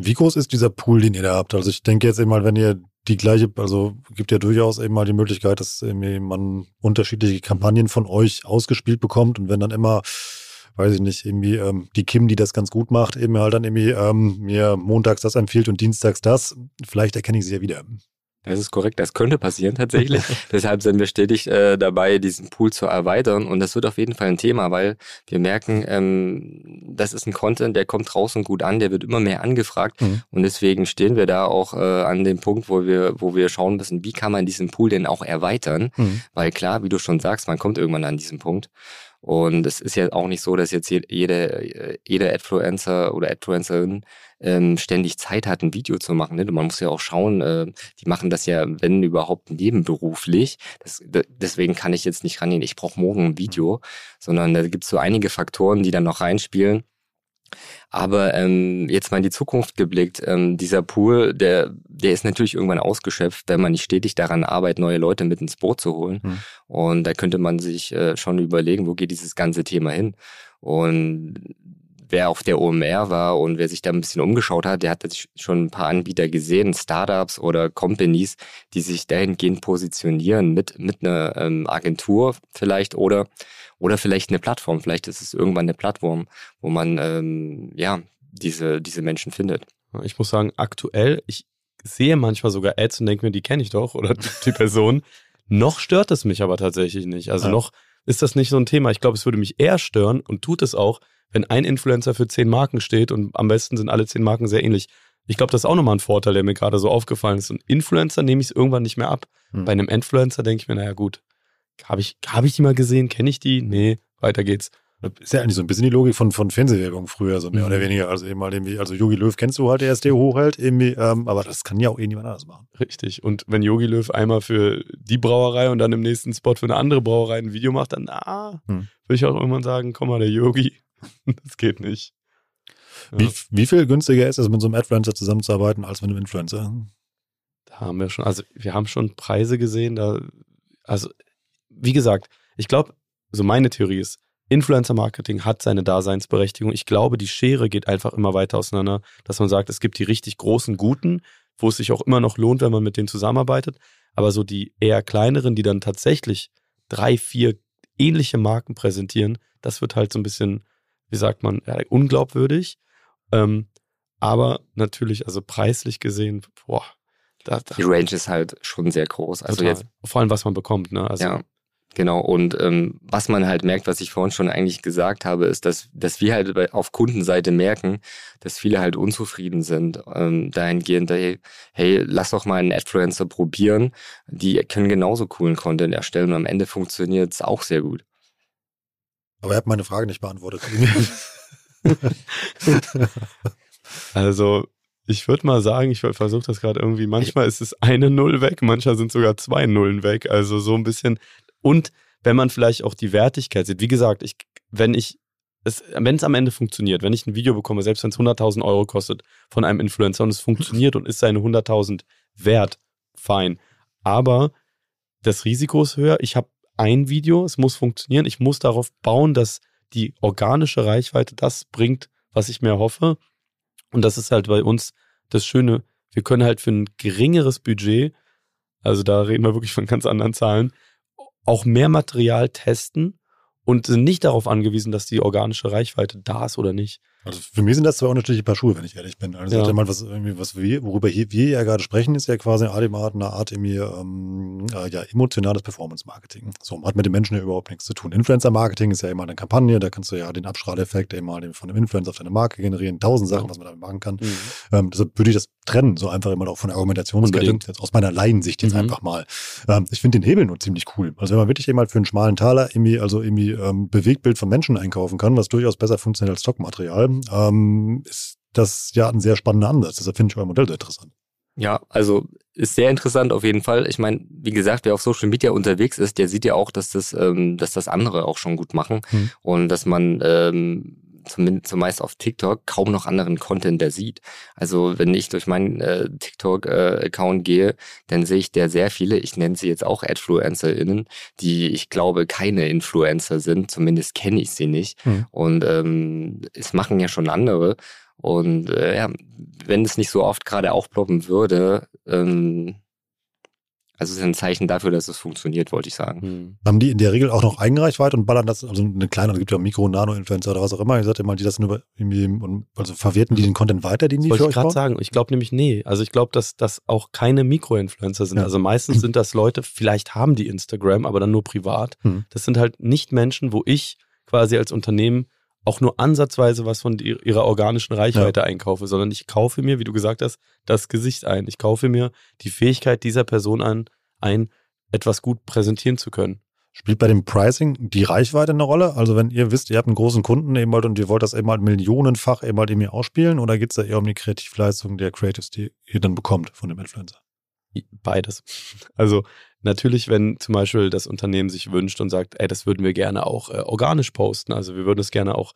Wie groß ist dieser Pool, den ihr da habt? Also ich denke jetzt eben mal, wenn ihr die gleiche, also gibt ja durchaus eben mal die Möglichkeit, dass man unterschiedliche Kampagnen von euch ausgespielt bekommt und wenn dann immer, weiß ich nicht, irgendwie ähm, die Kim, die das ganz gut macht, eben halt dann irgendwie ähm, mir montags das empfiehlt und dienstags das, vielleicht erkenne ich sie ja wieder. Das ist korrekt, das könnte passieren tatsächlich. Deshalb sind wir stetig äh, dabei, diesen Pool zu erweitern und das wird auf jeden Fall ein Thema, weil wir merken, ähm, das ist ein Content, der kommt draußen gut an, der wird immer mehr angefragt mhm. und deswegen stehen wir da auch äh, an dem Punkt, wo wir, wo wir schauen müssen, wie kann man diesen Pool denn auch erweitern, mhm. weil klar, wie du schon sagst, man kommt irgendwann an diesen Punkt und es ist ja auch nicht so, dass jetzt jede, jede Adfluencer oder Adfluencerin ähm, ständig Zeit hat, ein Video zu machen. Ne? Man muss ja auch schauen, äh, die machen das ja, wenn überhaupt, nebenberuflich. Das, deswegen kann ich jetzt nicht rangehen, ich brauche morgen ein Video, sondern da gibt es so einige Faktoren, die dann noch reinspielen. Aber ähm, jetzt mal in die Zukunft geblickt, ähm, dieser Pool, der, der ist natürlich irgendwann ausgeschöpft, wenn man nicht stetig daran arbeitet, neue Leute mit ins Boot zu holen. Mhm. Und da könnte man sich äh, schon überlegen, wo geht dieses ganze Thema hin. Und wer auf der OMR war und wer sich da ein bisschen umgeschaut hat, der hat schon ein paar Anbieter gesehen, Startups oder Companies, die sich dahingehend positionieren mit, mit einer ähm, Agentur vielleicht oder, oder vielleicht eine Plattform. Vielleicht ist es irgendwann eine Plattform, wo man ähm, ja diese, diese Menschen findet. Ich muss sagen, aktuell, ich sehe manchmal sogar Ads und denke mir, die kenne ich doch oder die Person. noch stört es mich aber tatsächlich nicht. Also ja. noch ist das nicht so ein Thema. Ich glaube, es würde mich eher stören und tut es auch, wenn ein Influencer für zehn Marken steht und am besten sind alle zehn Marken sehr ähnlich. ich glaube, das ist auch nochmal ein Vorteil, der mir gerade so aufgefallen ist. Und Influencer nehme ich es irgendwann nicht mehr ab. Hm. Bei einem Influencer denke ich mir, naja gut, habe ich, hab ich die mal gesehen? Kenne ich die? Nee, weiter geht's. Das ist ja eigentlich so ein bisschen die Logik von, von Fernsehwerbung früher, so mehr mhm. oder weniger. Also eben mal irgendwie, also Yogi Löw kennst du halt, der SD hochhält, irgendwie, ähm, aber das kann ja auch irgendjemand anders machen. Richtig. Und wenn Yogi Löw einmal für die Brauerei und dann im nächsten Spot für eine andere Brauerei ein Video macht, dann ah, hm. würde ich auch irgendwann sagen, komm mal, der Yogi. das geht nicht. Ja. Wie, wie viel günstiger ist es, mit so einem Adfluencer zusammenzuarbeiten, als mit einem Influencer? Da haben wir schon, also wir haben schon Preise gesehen, da, also wie gesagt, ich glaube, so meine Theorie ist, Influencer-Marketing hat seine Daseinsberechtigung. Ich glaube, die Schere geht einfach immer weiter auseinander, dass man sagt, es gibt die richtig großen Guten, wo es sich auch immer noch lohnt, wenn man mit denen zusammenarbeitet. Aber so die eher kleineren, die dann tatsächlich drei, vier ähnliche Marken präsentieren, das wird halt so ein bisschen, wie sagt man, unglaubwürdig. Ähm, aber natürlich, also preislich gesehen, boah. Da, da die Range ist halt schon sehr groß. Also total. jetzt, Vor allem, was man bekommt, ne? Also, ja. Genau, und ähm, was man halt merkt, was ich vorhin schon eigentlich gesagt habe, ist, dass, dass wir halt auf Kundenseite merken, dass viele halt unzufrieden sind, ähm, dahingehend, hey, hey, lass doch mal einen Adfluencer probieren, die können genauso coolen Content erstellen und am Ende funktioniert es auch sehr gut. Aber ihr habt meine Frage nicht beantwortet. also, ich würde mal sagen, ich versuche das gerade irgendwie, manchmal ist es eine Null weg, manchmal sind sogar zwei Nullen weg. Also so ein bisschen, und wenn man vielleicht auch die Wertigkeit sieht, wie gesagt, ich, wenn ich wenn es am Ende funktioniert, wenn ich ein Video bekomme, selbst wenn es 100.000 Euro kostet von einem Influencer und es funktioniert und ist seine 100.000 wert, fein. Aber das Risiko ist höher. Ich habe ein Video, es muss funktionieren. Ich muss darauf bauen, dass die organische Reichweite das bringt, was ich mir hoffe. Und das ist halt bei uns das Schöne. Wir können halt für ein geringeres Budget, also da reden wir wirklich von ganz anderen Zahlen, auch mehr Material testen und sind nicht darauf angewiesen, dass die organische Reichweite da ist oder nicht. Also für mich sind das zwei unterschiedliche Paar Schuhe, wenn ich ehrlich bin. Also ja. mal, was, irgendwie, was wir, worüber hier, wir ja gerade sprechen, ist ja quasi eine Art, eine Art ähm, äh, ja, emotionales Performance-Marketing. So, hat mit den Menschen ja überhaupt nichts zu tun. Influencer-Marketing ist ja immer eine Kampagne, da kannst du ja den Abstrahleffekt immer von einem Influencer auf deine Marke generieren, tausend Sachen, was man damit machen kann. Mhm. Ähm, deshalb würde ich das trennen, so einfach immer auch von der Argumentationskette, jetzt aus meiner Laiensicht jetzt mhm. einfach mal. Ähm, ich finde den Hebel nur ziemlich cool. Also wenn man wirklich eben halt für einen schmalen Taler irgendwie, also irgendwie ähm, Bewegtbild von Menschen einkaufen kann, was durchaus besser funktioniert als Stockmaterial, ähm, ist das ja ein sehr spannender Ansatz. Deshalb finde ich euer Modell sehr interessant. Ja, also ist sehr interessant auf jeden Fall. Ich meine, wie gesagt, wer auf Social Media unterwegs ist, der sieht ja auch, dass das, ähm, dass das andere auch schon gut machen hm. und dass man ähm, zumindest zumeist auf TikTok kaum noch anderen Content der sieht. Also wenn ich durch meinen äh, TikTok-Account äh, gehe, dann sehe ich der sehr viele, ich nenne sie jetzt auch AdfluencerInnen, die ich glaube keine Influencer sind, zumindest kenne ich sie nicht. Hm. Und ähm, es machen ja schon andere. Und äh, ja, wenn es nicht so oft gerade aufploppen würde, ähm, also es ist ein Zeichen dafür, dass es funktioniert, wollte ich sagen. Hm. Haben die in der Regel auch noch Eigenreichweite und ballern das, also eine kleine, es gibt ja Mikro- und Nano-Influencer oder was auch immer, ihr sagt ja mal, die das nur irgendwie, also verwerten die den Content weiter, den die das euch ich gerade sagen. Ich glaube nämlich, nee. Also ich glaube, dass das auch keine Mikro-Influencer sind. Ja. Also meistens sind das Leute, vielleicht haben die Instagram, aber dann nur privat. Hm. Das sind halt nicht Menschen, wo ich quasi als Unternehmen auch nur ansatzweise was von ihrer organischen Reichweite ja. einkaufe, sondern ich kaufe mir, wie du gesagt hast, das Gesicht ein. Ich kaufe mir die Fähigkeit dieser Person an, ein, etwas gut präsentieren zu können. Spielt bei dem Pricing die Reichweite eine Rolle? Also wenn ihr wisst, ihr habt einen großen Kunden eben halt und ihr wollt das eben halt millionenfach eben halt irgendwie ausspielen oder geht es da eher um die Kreativleistung der Creatives, die ihr dann bekommt von dem Influencer? Beides. Also natürlich, wenn zum Beispiel das Unternehmen sich wünscht und sagt, ey, das würden wir gerne auch äh, organisch posten, also wir würden es gerne auch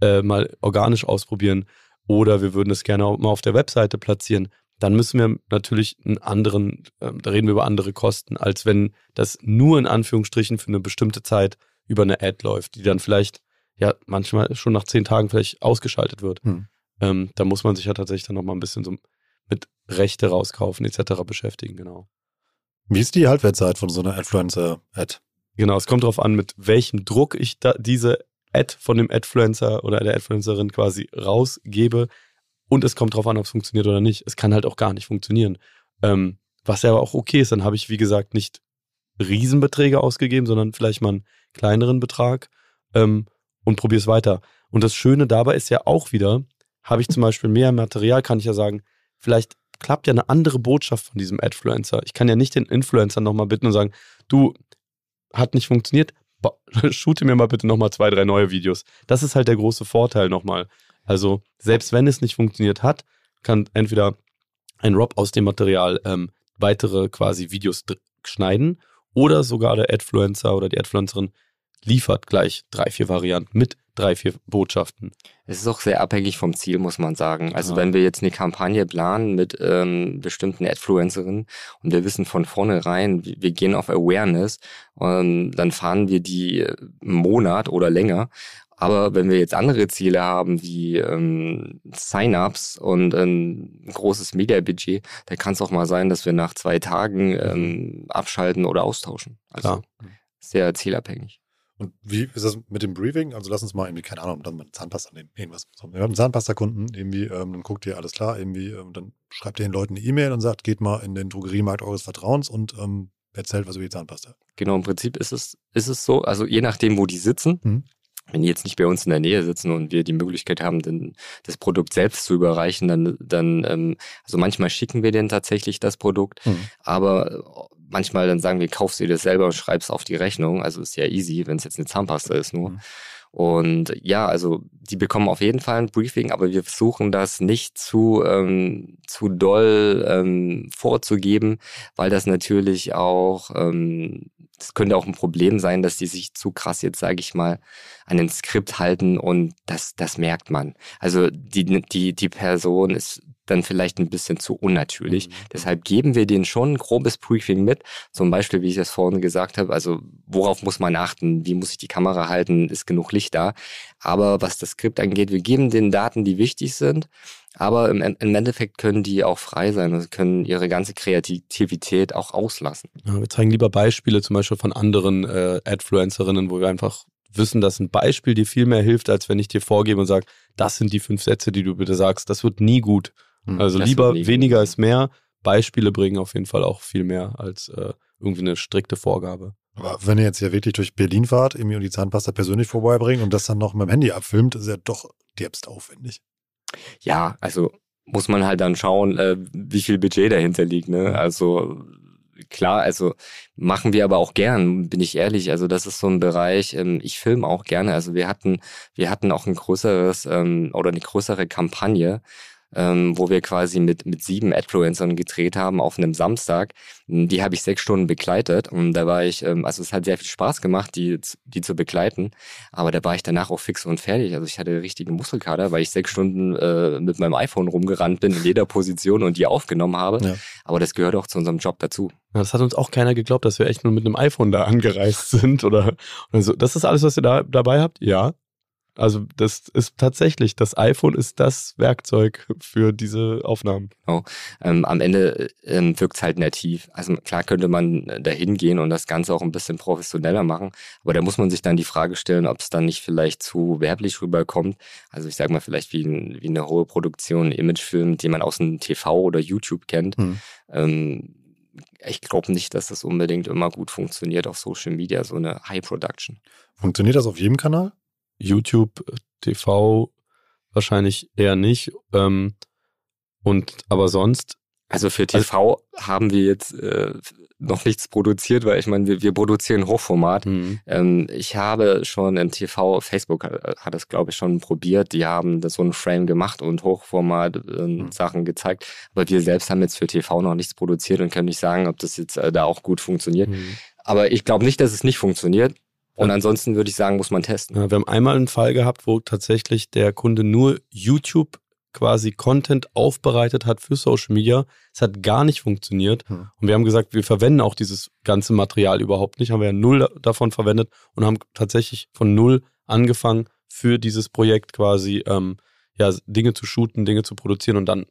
äh, mal organisch ausprobieren oder wir würden es gerne auch mal auf der Webseite platzieren, dann müssen wir natürlich einen anderen, äh, da reden wir über andere Kosten, als wenn das nur in Anführungsstrichen für eine bestimmte Zeit über eine Ad läuft, die dann vielleicht ja manchmal schon nach zehn Tagen vielleicht ausgeschaltet wird. Hm. Ähm, da muss man sich ja tatsächlich dann nochmal ein bisschen so mit Rechte rauskaufen etc. beschäftigen, genau. Wie ist die Halbwertszeit von so einer Adfluencer-Ad? Genau, es kommt darauf an, mit welchem Druck ich diese Ad von dem Adfluencer oder der Adfluencerin quasi rausgebe. Und es kommt darauf an, ob es funktioniert oder nicht. Es kann halt auch gar nicht funktionieren. Ähm, was ja aber auch okay ist, dann habe ich, wie gesagt, nicht Riesenbeträge ausgegeben, sondern vielleicht mal einen kleineren Betrag ähm, und probiere es weiter. Und das Schöne dabei ist ja auch wieder, habe ich zum Beispiel mehr Material, kann ich ja sagen, vielleicht klappt ja eine andere Botschaft von diesem Adfluencer. Ich kann ja nicht den Influencer nochmal bitten und sagen, du, hat nicht funktioniert, shoote mir mal bitte nochmal zwei, drei neue Videos. Das ist halt der große Vorteil nochmal. Also selbst wenn es nicht funktioniert hat, kann entweder ein Rob aus dem Material ähm, weitere quasi Videos schneiden oder sogar der Adfluencer oder die Adfluencerin liefert gleich drei, vier Varianten mit drei, vier Botschaften. Es ist auch sehr abhängig vom Ziel, muss man sagen. Also ja. wenn wir jetzt eine Kampagne planen mit ähm, bestimmten Adfluencerinnen und wir wissen von vornherein, wir gehen auf Awareness, ähm, dann fahren wir die einen äh, Monat oder länger. Aber wenn wir jetzt andere Ziele haben, wie ähm, Sign-ups und ein großes Media-Budget, dann kann es auch mal sein, dass wir nach zwei Tagen ähm, abschalten oder austauschen. Also Klar. sehr zielabhängig. Und wie ist das mit dem Briefing? Also lass uns mal irgendwie, keine Ahnung, dann mal Zahnpasta nehmen, irgendwas. So, wir haben einen Zahnpasta-Kunden, irgendwie, ähm, dann guckt ihr alles klar, irgendwie, ähm, dann schreibt ihr den Leuten eine E-Mail und sagt, geht mal in den Drogeriemarkt eures Vertrauens und ähm, erzählt was über die Zahnpasta. Genau, im Prinzip ist es, ist es so, also je nachdem, wo die sitzen, mhm. wenn die jetzt nicht bei uns in der Nähe sitzen und wir die Möglichkeit haben, den, das Produkt selbst zu überreichen, dann, dann ähm, also manchmal schicken wir denen tatsächlich das Produkt, mhm. aber manchmal dann sagen wir, kauf sie das selber und schreib's auf die Rechnung. Also ist ja easy, wenn es jetzt eine Zahnpasta ist nur. Mhm. Und ja, also die bekommen auf jeden Fall ein Briefing, aber wir versuchen das nicht zu, ähm, zu doll ähm, vorzugeben, weil das natürlich auch, ähm, das könnte auch ein Problem sein, dass die sich zu krass jetzt, sage ich mal, an den Skript halten und das, das merkt man. Also die, die, die Person ist dann vielleicht ein bisschen zu unnatürlich. Mhm. Deshalb geben wir denen schon ein grobes Briefing mit. Zum Beispiel, wie ich es vorhin gesagt habe, also worauf muss man achten? Wie muss ich die Kamera halten? Ist genug Licht da? Aber was das Skript angeht, wir geben den Daten, die wichtig sind. Aber im, im Endeffekt können die auch frei sein und können ihre ganze Kreativität auch auslassen. Ja, wir zeigen lieber Beispiele zum Beispiel von anderen äh, Adfluencerinnen, wo wir einfach wissen, dass ein Beispiel dir viel mehr hilft, als wenn ich dir vorgebe und sage, das sind die fünf Sätze, die du bitte sagst. Das wird nie gut. Hm, also das lieber weniger ist mehr. Beispiele bringen auf jeden Fall auch viel mehr als äh, irgendwie eine strikte Vorgabe. Aber wenn ihr jetzt ja wirklich durch Berlin fahrt, irgendwie und die Zahnpasta persönlich vorbeibringt und das dann noch mit dem Handy abfilmt, ist ja doch derbst aufwendig. Ja, also muss man halt dann schauen, äh, wie viel Budget dahinter liegt. Ne? Also klar, also machen wir aber auch gern, bin ich ehrlich. Also das ist so ein Bereich, ähm, ich filme auch gerne. Also wir hatten, wir hatten auch ein größeres ähm, oder eine größere Kampagne ähm, wo wir quasi mit, mit sieben Adfluencern gedreht haben auf einem Samstag. Die habe ich sechs Stunden begleitet und da war ich, ähm, also es hat sehr viel Spaß gemacht, die, die zu begleiten, aber da war ich danach auch fix und fertig. Also ich hatte richtigen Muskelkater, weil ich sechs Stunden äh, mit meinem iPhone rumgerannt bin in jeder Position und die aufgenommen habe. Ja. Aber das gehört auch zu unserem Job dazu. Ja, das hat uns auch keiner geglaubt, dass wir echt nur mit einem iPhone da angereist sind oder, oder so. Das ist alles, was ihr da dabei habt? Ja. Also das ist tatsächlich, das iPhone ist das Werkzeug für diese Aufnahmen. Genau. Ähm, am Ende ähm, wirkt es halt nativ. Also klar könnte man da hingehen und das Ganze auch ein bisschen professioneller machen, aber da muss man sich dann die Frage stellen, ob es dann nicht vielleicht zu werblich rüberkommt. Also ich sage mal vielleicht wie, ein, wie eine hohe Produktion, ein Imagefilm, den man aus dem TV oder YouTube kennt. Hm. Ähm, ich glaube nicht, dass das unbedingt immer gut funktioniert auf Social Media, so eine High Production. Funktioniert das auf jedem Kanal? YouTube, TV wahrscheinlich eher nicht. Ähm, und aber sonst. Also für TV also, haben wir jetzt äh, noch nichts produziert, weil ich meine, wir, wir produzieren Hochformat. Mhm. Ähm, ich habe schon im TV, Facebook hat, hat das glaube ich schon probiert, die haben das so ein Frame gemacht und Hochformat äh, mhm. Sachen gezeigt, aber wir selbst haben jetzt für TV noch nichts produziert und können nicht sagen, ob das jetzt äh, da auch gut funktioniert. Mhm. Aber ich glaube nicht, dass es nicht funktioniert. Und ansonsten würde ich sagen, muss man testen. Ja, wir haben einmal einen Fall gehabt, wo tatsächlich der Kunde nur YouTube quasi Content aufbereitet hat für Social Media. Es hat gar nicht funktioniert. Hm. Und wir haben gesagt, wir verwenden auch dieses ganze Material überhaupt nicht. Haben wir ja null davon verwendet und haben tatsächlich von null angefangen, für dieses Projekt quasi ähm, ja, Dinge zu shooten, Dinge zu produzieren und dann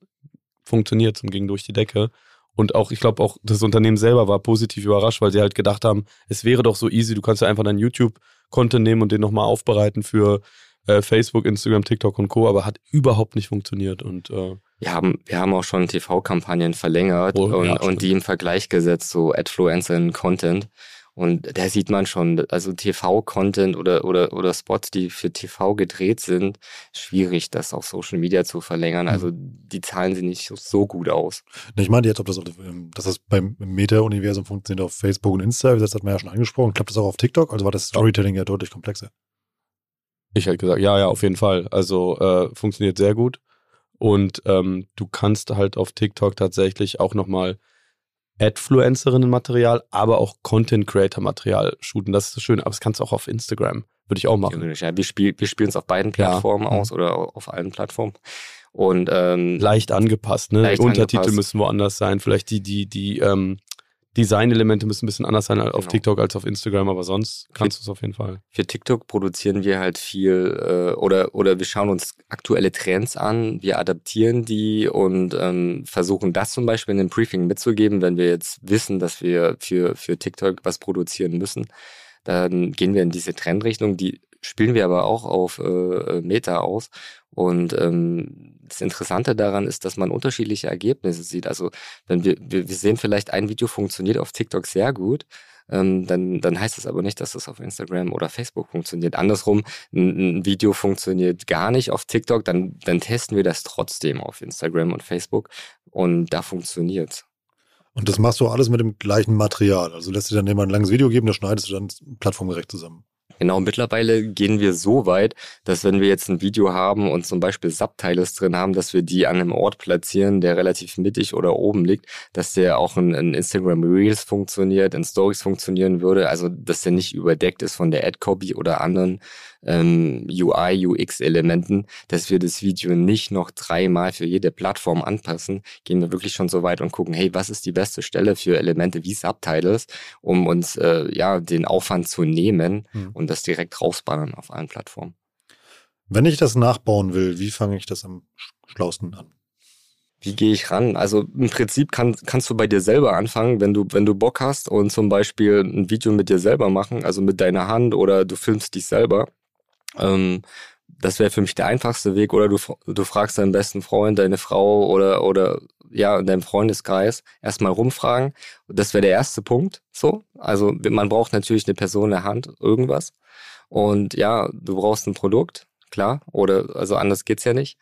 funktioniert es und ging durch die Decke. Und auch, ich glaube, auch das Unternehmen selber war positiv überrascht, weil sie halt gedacht haben, es wäre doch so easy, du kannst ja einfach deinen YouTube-Content nehmen und den nochmal aufbereiten für äh, Facebook, Instagram, TikTok und Co., aber hat überhaupt nicht funktioniert. Und äh, wir haben, wir haben auch schon TV-Kampagnen verlängert oh, und, ja, und die im Vergleich gesetzt, so Adfluencer in Content. Und da sieht man schon, also TV-Content oder, oder, oder Spots, die für TV gedreht sind, schwierig, das auf Social Media zu verlängern. Also mhm. die zahlen sie nicht so gut aus. Ich meine jetzt, ob das, ähm, dass das beim Meta-Universum funktioniert auf Facebook und Insta, das hat man ja schon angesprochen. Klappt das auch auf TikTok? Also war das Storytelling ja deutlich komplexer. Ich hätte gesagt, ja, ja, auf jeden Fall. Also äh, funktioniert sehr gut. Und ähm, du kannst halt auf TikTok tatsächlich auch nochmal Adfluencerinnen-Material, aber auch Content-Creator-Material shooten. Das ist das Schöne. Aber das kannst du auch auf Instagram. Würde ich auch machen. Ja, wir, spiel, wir spielen es auf beiden Plattformen ja. aus oder auf allen Plattformen. Und ähm, leicht angepasst, ne? Leicht Untertitel angepasst. müssen woanders sein. Vielleicht die, die, die ähm, Designelemente müssen ein bisschen anders sein auf genau. TikTok als auf Instagram, aber sonst kannst du es auf jeden Fall. Für TikTok produzieren wir halt viel äh, oder, oder wir schauen uns aktuelle Trends an, wir adaptieren die und ähm, versuchen das zum Beispiel in einem Briefing mitzugeben, wenn wir jetzt wissen, dass wir für, für TikTok was produzieren müssen. Dann gehen wir in diese Trendrichtung, die spielen wir aber auch auf äh, Meta aus. Und ähm, das Interessante daran ist, dass man unterschiedliche Ergebnisse sieht. Also wenn wir, wir, sehen vielleicht ein Video funktioniert auf TikTok sehr gut, ähm, dann, dann heißt das aber nicht, dass das auf Instagram oder Facebook funktioniert. Andersrum, ein, ein, Video funktioniert gar nicht auf TikTok, dann, dann testen wir das trotzdem auf Instagram und Facebook und da funktioniert's. Und das machst du alles mit dem gleichen Material. Also lässt dir dann jemand ein langes Video geben, das schneidest du dann plattformgerecht zusammen. Genau, mittlerweile gehen wir so weit, dass wenn wir jetzt ein Video haben und zum Beispiel Subtitles drin haben, dass wir die an einem Ort platzieren, der relativ mittig oder oben liegt, dass der auch in, in Instagram Reels funktioniert, in Stories funktionieren würde, also dass der nicht überdeckt ist von der Ad-Copy oder anderen ähm, UI, UX-Elementen, dass wir das Video nicht noch dreimal für jede Plattform anpassen, gehen wir wirklich schon so weit und gucken, hey, was ist die beste Stelle für Elemente wie Subtitles, um uns äh, ja den Aufwand zu nehmen mhm. und das direkt rausballern auf allen Plattformen. Wenn ich das nachbauen will, wie fange ich das am schlausten an? Wie gehe ich ran? Also im Prinzip kann, kannst du bei dir selber anfangen, wenn du, wenn du Bock hast und zum Beispiel ein Video mit dir selber machen, also mit deiner Hand oder du filmst dich selber ähm, das wäre für mich der einfachste Weg. Oder du, du fragst deinen besten Freund, deine Frau oder, oder ja, in deinem Freundeskreis erstmal rumfragen. Das wäre der erste Punkt. So. Also man braucht natürlich eine Person in der Hand, irgendwas. Und ja, du brauchst ein Produkt, klar. Oder also anders geht's ja nicht.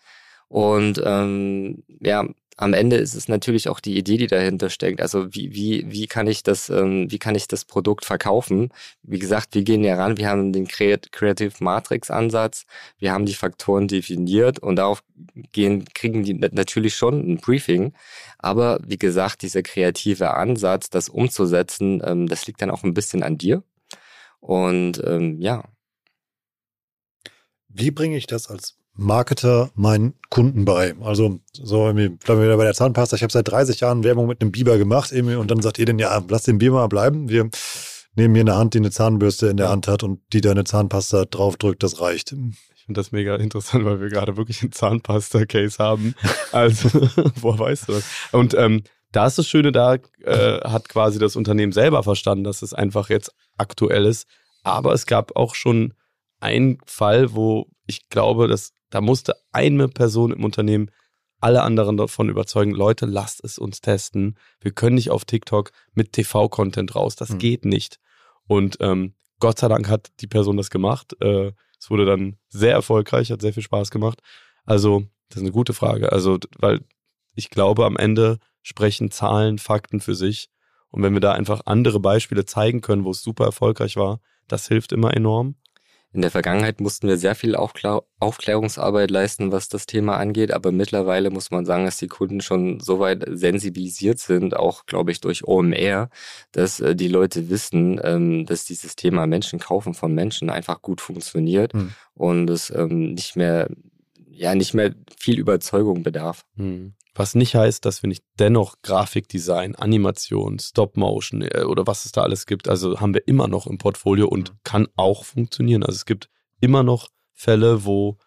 Und ähm, ja, am Ende ist es natürlich auch die Idee, die dahinter steckt. Also wie, wie, wie kann ich das, ähm, wie kann ich das Produkt verkaufen? Wie gesagt, wir gehen ja ran, wir haben den Creative Matrix Ansatz, wir haben die Faktoren definiert und darauf gehen, kriegen die natürlich schon ein Briefing. Aber wie gesagt, dieser kreative Ansatz, das umzusetzen, ähm, das liegt dann auch ein bisschen an dir. Und ähm, ja. Wie bringe ich das als Marketer meinen Kunden bei. Also so irgendwie, bleiben wir wieder bei der Zahnpasta. Ich habe seit 30 Jahren Werbung mit einem Biber gemacht irgendwie, und dann sagt ihr denn, ja, lass den Biber mal bleiben. Wir nehmen hier eine Hand, die eine Zahnbürste in der Hand hat und die da eine Zahnpasta draufdrückt, das reicht. Ich finde das mega interessant, weil wir gerade wirklich einen Zahnpasta-Case haben. Also, woher weißt du das? Und ähm, da ist das Schöne, da äh, hat quasi das Unternehmen selber verstanden, dass es einfach jetzt aktuell ist. Aber es gab auch schon einen Fall, wo ich glaube, dass da musste eine Person im Unternehmen alle anderen davon überzeugen, Leute, lasst es uns testen. Wir können nicht auf TikTok mit TV-Content raus. Das mhm. geht nicht. Und ähm, Gott sei Dank hat die Person das gemacht. Äh, es wurde dann sehr erfolgreich, hat sehr viel Spaß gemacht. Also, das ist eine gute Frage. Also, weil ich glaube, am Ende sprechen Zahlen, Fakten für sich. Und wenn wir da einfach andere Beispiele zeigen können, wo es super erfolgreich war, das hilft immer enorm. In der Vergangenheit mussten wir sehr viel Aufklär Aufklärungsarbeit leisten, was das Thema angeht, aber mittlerweile muss man sagen, dass die Kunden schon so weit sensibilisiert sind, auch glaube ich durch OMR, dass äh, die Leute wissen, ähm, dass dieses Thema Menschen kaufen von Menschen einfach gut funktioniert hm. und es ähm, nicht mehr ja nicht mehr viel Überzeugung bedarf. Hm. Was nicht heißt, dass wir nicht dennoch Grafikdesign, Animation, Stop-Motion äh, oder was es da alles gibt, also haben wir immer noch im Portfolio und kann auch funktionieren. Also es gibt immer noch Fälle, wo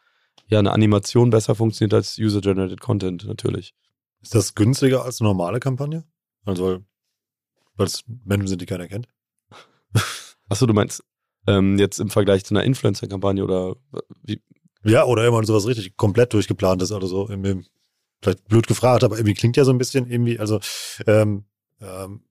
ja eine Animation besser funktioniert als User-Generated Content, natürlich. Ist das günstiger als eine normale Kampagne? Also, weil es Menschen sind, die keiner kennt? Achso, du meinst ähm, jetzt im Vergleich zu einer Influencer-Kampagne oder wie? Ja, oder immer sowas richtig komplett durchgeplant ist oder so. Im, im vielleicht blöd gefragt, aber irgendwie klingt ja so ein bisschen irgendwie, also ähm, ähm,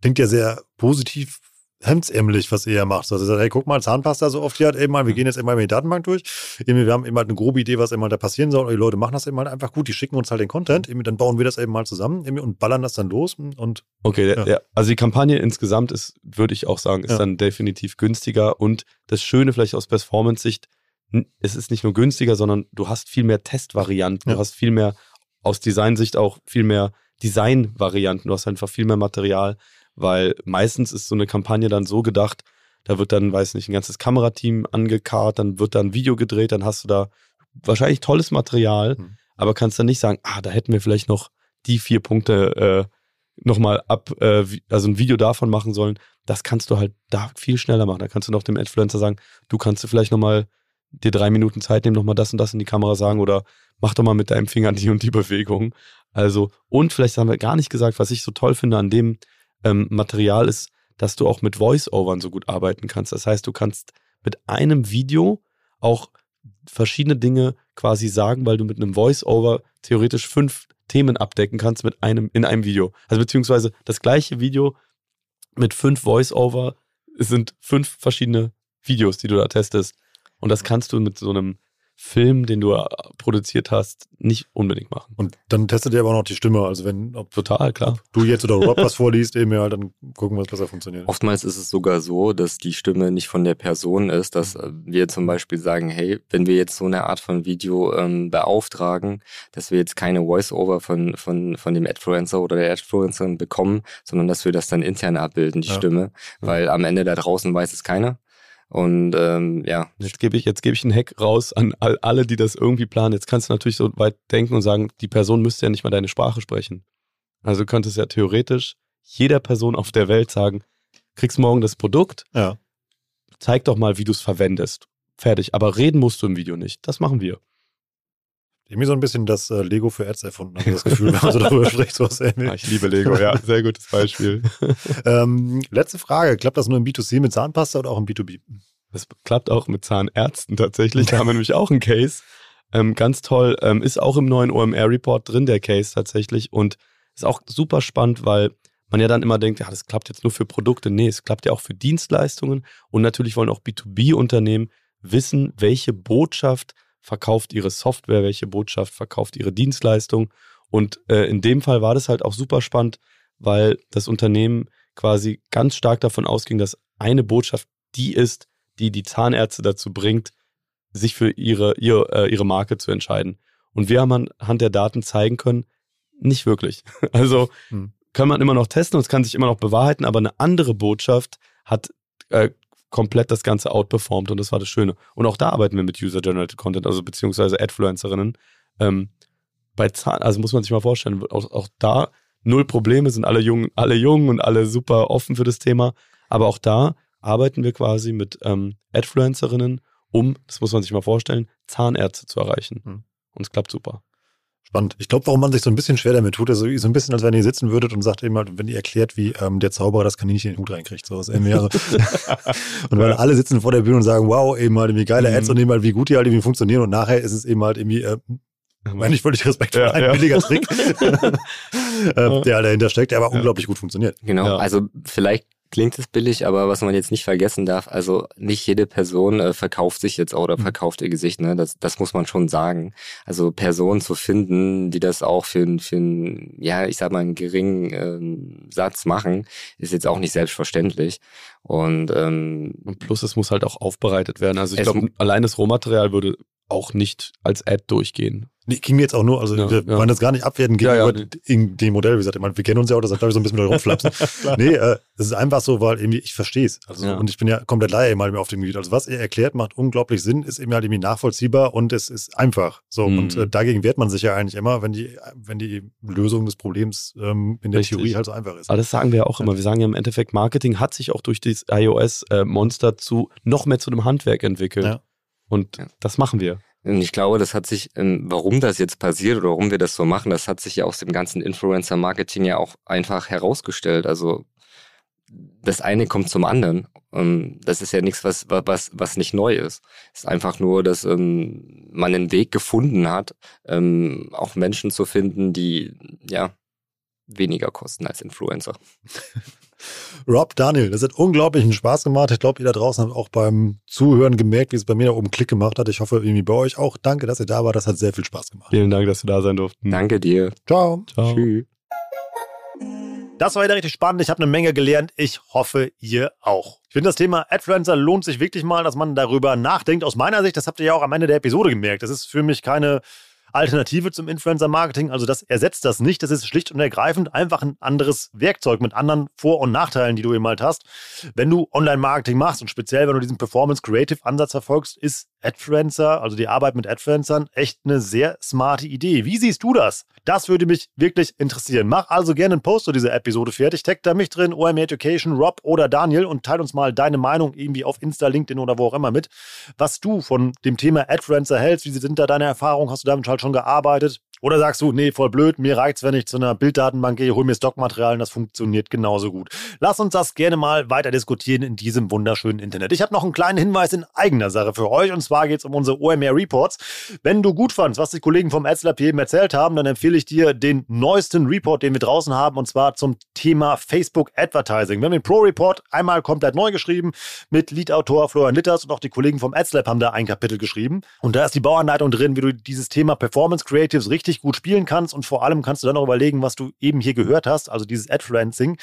klingt ja sehr positiv hemdsärmelig, was ihr ja macht. Also sagt, hey, guck mal, Zahnpasta so oft hier hat eben mal, wir gehen jetzt immer in die Datenbank durch. Eben, wir haben immer eine grobe Idee, was immer da passieren soll. Und die Leute machen das eben halt einfach gut. Die schicken uns halt den Content. Eben, dann bauen wir das eben mal zusammen eben, und ballern das dann los. Und Okay, Ja. ja. also die Kampagne insgesamt ist, würde ich auch sagen, ist Ja. dann definitiv günstiger und das Schöne vielleicht aus Performance-Sicht, es ist nicht nur günstiger, sondern du hast viel mehr Testvarianten, Ja. du hast viel mehr aus Designsicht auch viel mehr Designvarianten, du hast einfach viel mehr Material, weil meistens ist so eine Kampagne dann so gedacht, da wird dann, weiß nicht, ein ganzes Kamerateam angekarrt, dann wird da ein Video gedreht, dann hast du da wahrscheinlich tolles Material, Mhm. aber kannst dann nicht sagen, ah, da hätten wir vielleicht noch die vier Punkte äh, nochmal ab, äh, also ein Video davon machen sollen. Das kannst du halt da viel schneller machen. Da kannst du noch dem Influencer sagen, du kannst du vielleicht nochmal dir drei Minuten Zeit nehmen, nochmal das und das in die Kamera sagen oder mach doch mal mit deinem Finger die und die Bewegung. Also, und vielleicht haben wir gar nicht gesagt, was ich so toll finde an dem ähm, Material ist, dass du auch mit Voice-Overn so gut arbeiten kannst. Das heißt, du kannst mit einem Video auch verschiedene Dinge quasi sagen, weil du mit einem Voice-Over theoretisch fünf Themen abdecken kannst mit einem, in einem Video. Also beziehungsweise das gleiche Video mit fünf Voice-Over sind fünf verschiedene Videos, die du da testest. Und das kannst du mit so einem Film, den du äh, produziert hast, nicht unbedingt machen. Und dann testet ihr aber auch noch die Stimme. Also wenn ob Total, klar. du jetzt oder Rob was vorliest, eben ja, dann gucken, was besser funktioniert. Oftmals ist es sogar so, dass die Stimme nicht von der Person ist, dass äh, wir zum Beispiel sagen, hey, wenn wir jetzt so eine Art von Video ähm, beauftragen, dass wir jetzt keine Voice-Over von, von, von dem Adfluencer oder der Adfluencerin bekommen, sondern dass wir das dann intern abbilden, die Ja. Stimme, weil am Ende da draußen weiß es keiner. Und ähm, ja, Jetzt gebe ich, jetzt gebe ich einen Hack raus an all, alle, die das irgendwie planen. Jetzt kannst du natürlich so weit denken und sagen, die Person müsste ja nicht mal deine Sprache sprechen. Also du könntest ja theoretisch jeder Person auf der Welt sagen, kriegst morgen das Produkt, Ja. zeig doch mal, wie du es verwendest. Fertig. Aber reden musst du im Video nicht. Das machen wir. Irgendwie so ein bisschen das äh, Lego für Ads erfunden, habe ich das Gefühl, wenn man so darüber spricht. So was Ah, ähnlich. ich liebe Lego, ja. Sehr gutes Beispiel. ähm, letzte Frage. Klappt das nur im B2C mit Zahnpasta oder auch im B2B? Das klappt auch mit Zahnärzten tatsächlich. Da haben wir nämlich auch einen Case. Ähm, ganz toll. Ähm, ist auch im neuen OMR-Report drin, der Case tatsächlich. Und ist auch super spannend, weil man ja dann immer denkt, ja, das klappt jetzt nur für Produkte. Nee, es klappt ja auch für Dienstleistungen. Und natürlich wollen auch B2B-Unternehmen wissen, welche Botschaft verkauft ihre Software, welche Botschaft verkauft ihre Dienstleistung. Und äh, in dem Fall war das halt auch super spannend, weil das Unternehmen quasi ganz stark davon ausging, dass eine Botschaft die ist, die die Zahnärzte dazu bringt, sich für ihre, ihre, äh, ihre Marke zu entscheiden. Und wir haben anhand der Daten zeigen können, nicht wirklich. Also Hm. kann man immer noch testen und es kann sich immer noch bewahrheiten, aber eine andere Botschaft hat äh, komplett das Ganze outperformed und das war das Schöne. Und auch da arbeiten wir mit User-Generated Content, also beziehungsweise Adfluencerinnen. Ähm, bei Zahn, also muss man sich mal vorstellen, auch, auch da null Probleme, sind alle jung, alle jung und alle super offen für das Thema. Aber auch da arbeiten wir quasi mit ähm, Adfluencerinnen, um, das muss man sich mal vorstellen, Zahnärzte zu erreichen. Hm. Und es klappt super. Spannend. Ich glaube, warum man sich so ein bisschen schwer damit tut, ist so so ein bisschen, als wenn ihr sitzen würdet und sagt eben halt, wenn ihr erklärt, wie ähm, der Zauberer das Kaninchen in den Hut reinkriegt. So. Also. und weil alle sitzen vor der Bühne und sagen, wow, eben halt irgendwie geile Ads Mhm. und eben halt, wie gut die halt irgendwie funktionieren und nachher ist es eben halt irgendwie, äh, meine ich völlig respektvoll, Ja, ein ja. billiger Trick, äh, der halt dahinter steckt, der aber Ja. unglaublich gut funktioniert. Genau, Ja. also vielleicht klingt es billig, aber was man jetzt nicht vergessen darf, also nicht jede Person äh, verkauft sich jetzt auch oder Mhm. verkauft ihr Gesicht, ne? Das, das muss man schon sagen. Also Personen zu finden, die das auch für, für ein, ja, ich sag mal, einen geringen ähm, Satz machen, ist jetzt auch nicht selbstverständlich. Und ähm, Und plus, es muss halt auch aufbereitet werden. Also ich glaube, allein das Rohmaterial würde auch nicht als Ad durchgehen. Nee, ging mir jetzt auch nur, also Ja, wir ja. wollen das gar nicht abwerten Ja, ja, gegenüber in dem Modell, wie gesagt, ich meine, wir kennen uns ja auch, das hat glaube ich so ein bisschen mit rumflapsen. nee, äh, es ist einfach so, weil irgendwie ich verstehe es. Also, Ja. Und ich bin ja komplett Laie mal auf dem Gebiet. Also was ihr erklärt, macht unglaublich Sinn, ist eben halt irgendwie nachvollziehbar und es ist einfach. So, Mhm. und äh, dagegen wehrt man sich ja eigentlich immer, wenn die, wenn die Lösung des Problems ähm, in der Richtig. Theorie halt so einfach ist. Aber das sagen wir ja auch immer. Wir sagen ja im Endeffekt, Marketing hat sich auch durch dieses iOS-Monster zu noch mehr zu einem Handwerk entwickelt. Ja. Und Ja. das machen wir. Und ich glaube, das hat sich, ähm, warum das jetzt passiert oder warum wir das so machen, das hat sich ja aus dem ganzen Influencer-Marketing ja auch einfach herausgestellt. Also das eine kommt zum anderen. Ähm, Das ist ja nichts, was, was, was nicht neu ist. Es ist einfach nur, dass ähm, man einen Weg gefunden hat, auch Menschen zu finden, die ja weniger kosten als Influencer. Rob, Daniel, das hat unglaublichen Spaß gemacht. Ich glaube, ihr da draußen habt auch beim Zuhören gemerkt, wie es bei mir da oben Klick gemacht hat. Ich hoffe, irgendwie bei euch auch. Danke, dass ihr da wart. Das hat sehr viel Spaß gemacht. Vielen Dank, dass wir da sein durften. Danke dir. Ciao. Ciao. Tschüss. Das war wieder richtig spannend. Ich habe eine Menge gelernt. Ich hoffe, ihr auch. Ich finde, das Thema Adfluencer lohnt sich wirklich mal, dass man darüber nachdenkt. Aus meiner Sicht, das habt ihr ja auch am Ende der Episode gemerkt. Das ist für mich keine Alternative zum Influencer-Marketing. Also das ersetzt das nicht. Das ist schlicht und ergreifend einfach ein anderes Werkzeug mit anderen Vor- und Nachteilen, die du eben halt hast. Wenn du Online-Marketing machst und speziell, wenn du diesen Performance-Creative-Ansatz verfolgst, ist Adfluencer, also die Arbeit mit Adfluencern, echt eine sehr smarte Idee. Wie siehst du das? Das würde mich wirklich interessieren. Mach also gerne einen Post zu dieser Episode fertig. Tag da mich drin, OM Education, Rob oder Daniel und teil uns mal deine Meinung irgendwie auf Insta, LinkedIn oder wo auch immer mit. Was du von dem Thema Adfluencer hältst, wie sind da deine Erfahrungen? Hast du damit halt schon gearbeitet? Oder sagst du, nee, voll blöd, mir reicht's, wenn ich zu einer Bilddatenbank gehe, hol mir Stockmaterial und das funktioniert genauso gut. Lass uns das gerne mal weiter diskutieren in diesem wunderschönen Internet. Ich habe noch einen kleinen Hinweis in eigener Sache für euch und zwar geht's um unsere OMR Reports. Wenn du gut fandst, was die Kollegen vom AdSlab eben erzählt haben, dann empfehle ich dir den neuesten Report, den wir draußen haben und zwar zum Thema Facebook Advertising. Wir haben den Pro Report einmal komplett neu geschrieben mit Lead-Autor Florian Litters und auch die Kollegen vom AdSlab haben da ein Kapitel geschrieben und da ist die Bauanleitung drin, wie du dieses Thema Performance Creatives richtig gut spielen kannst und vor allem kannst du dann auch überlegen, was du eben hier gehört hast, also dieses Adfluencing,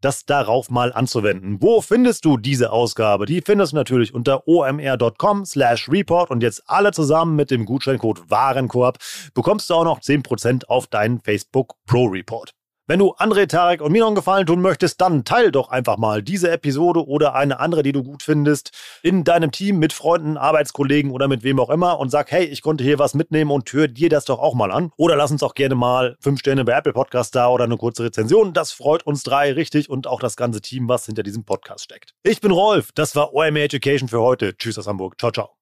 das darauf mal anzuwenden. Wo findest du diese Ausgabe? Die findest du natürlich unter omr.com slash report und jetzt alle zusammen mit dem Gutscheincode Warenkorb bekommst du auch noch 10% auf deinen Facebook Pro Report. Wenn du André, Tarek und mir noch einen Gefallen tun möchtest, dann teil doch einfach mal diese Episode oder eine andere, die du gut findest, in deinem Team mit Freunden, Arbeitskollegen oder mit wem auch immer und sag, hey, ich konnte hier was mitnehmen und hör dir das doch auch mal an. Oder lass uns auch gerne mal fünf Sterne bei Apple Podcast da oder eine kurze Rezension. Das freut uns drei richtig und auch das ganze Team, was hinter diesem Podcast steckt. Ich bin Rolf, das war OMR Education für heute. Tschüss aus Hamburg. Ciao, ciao.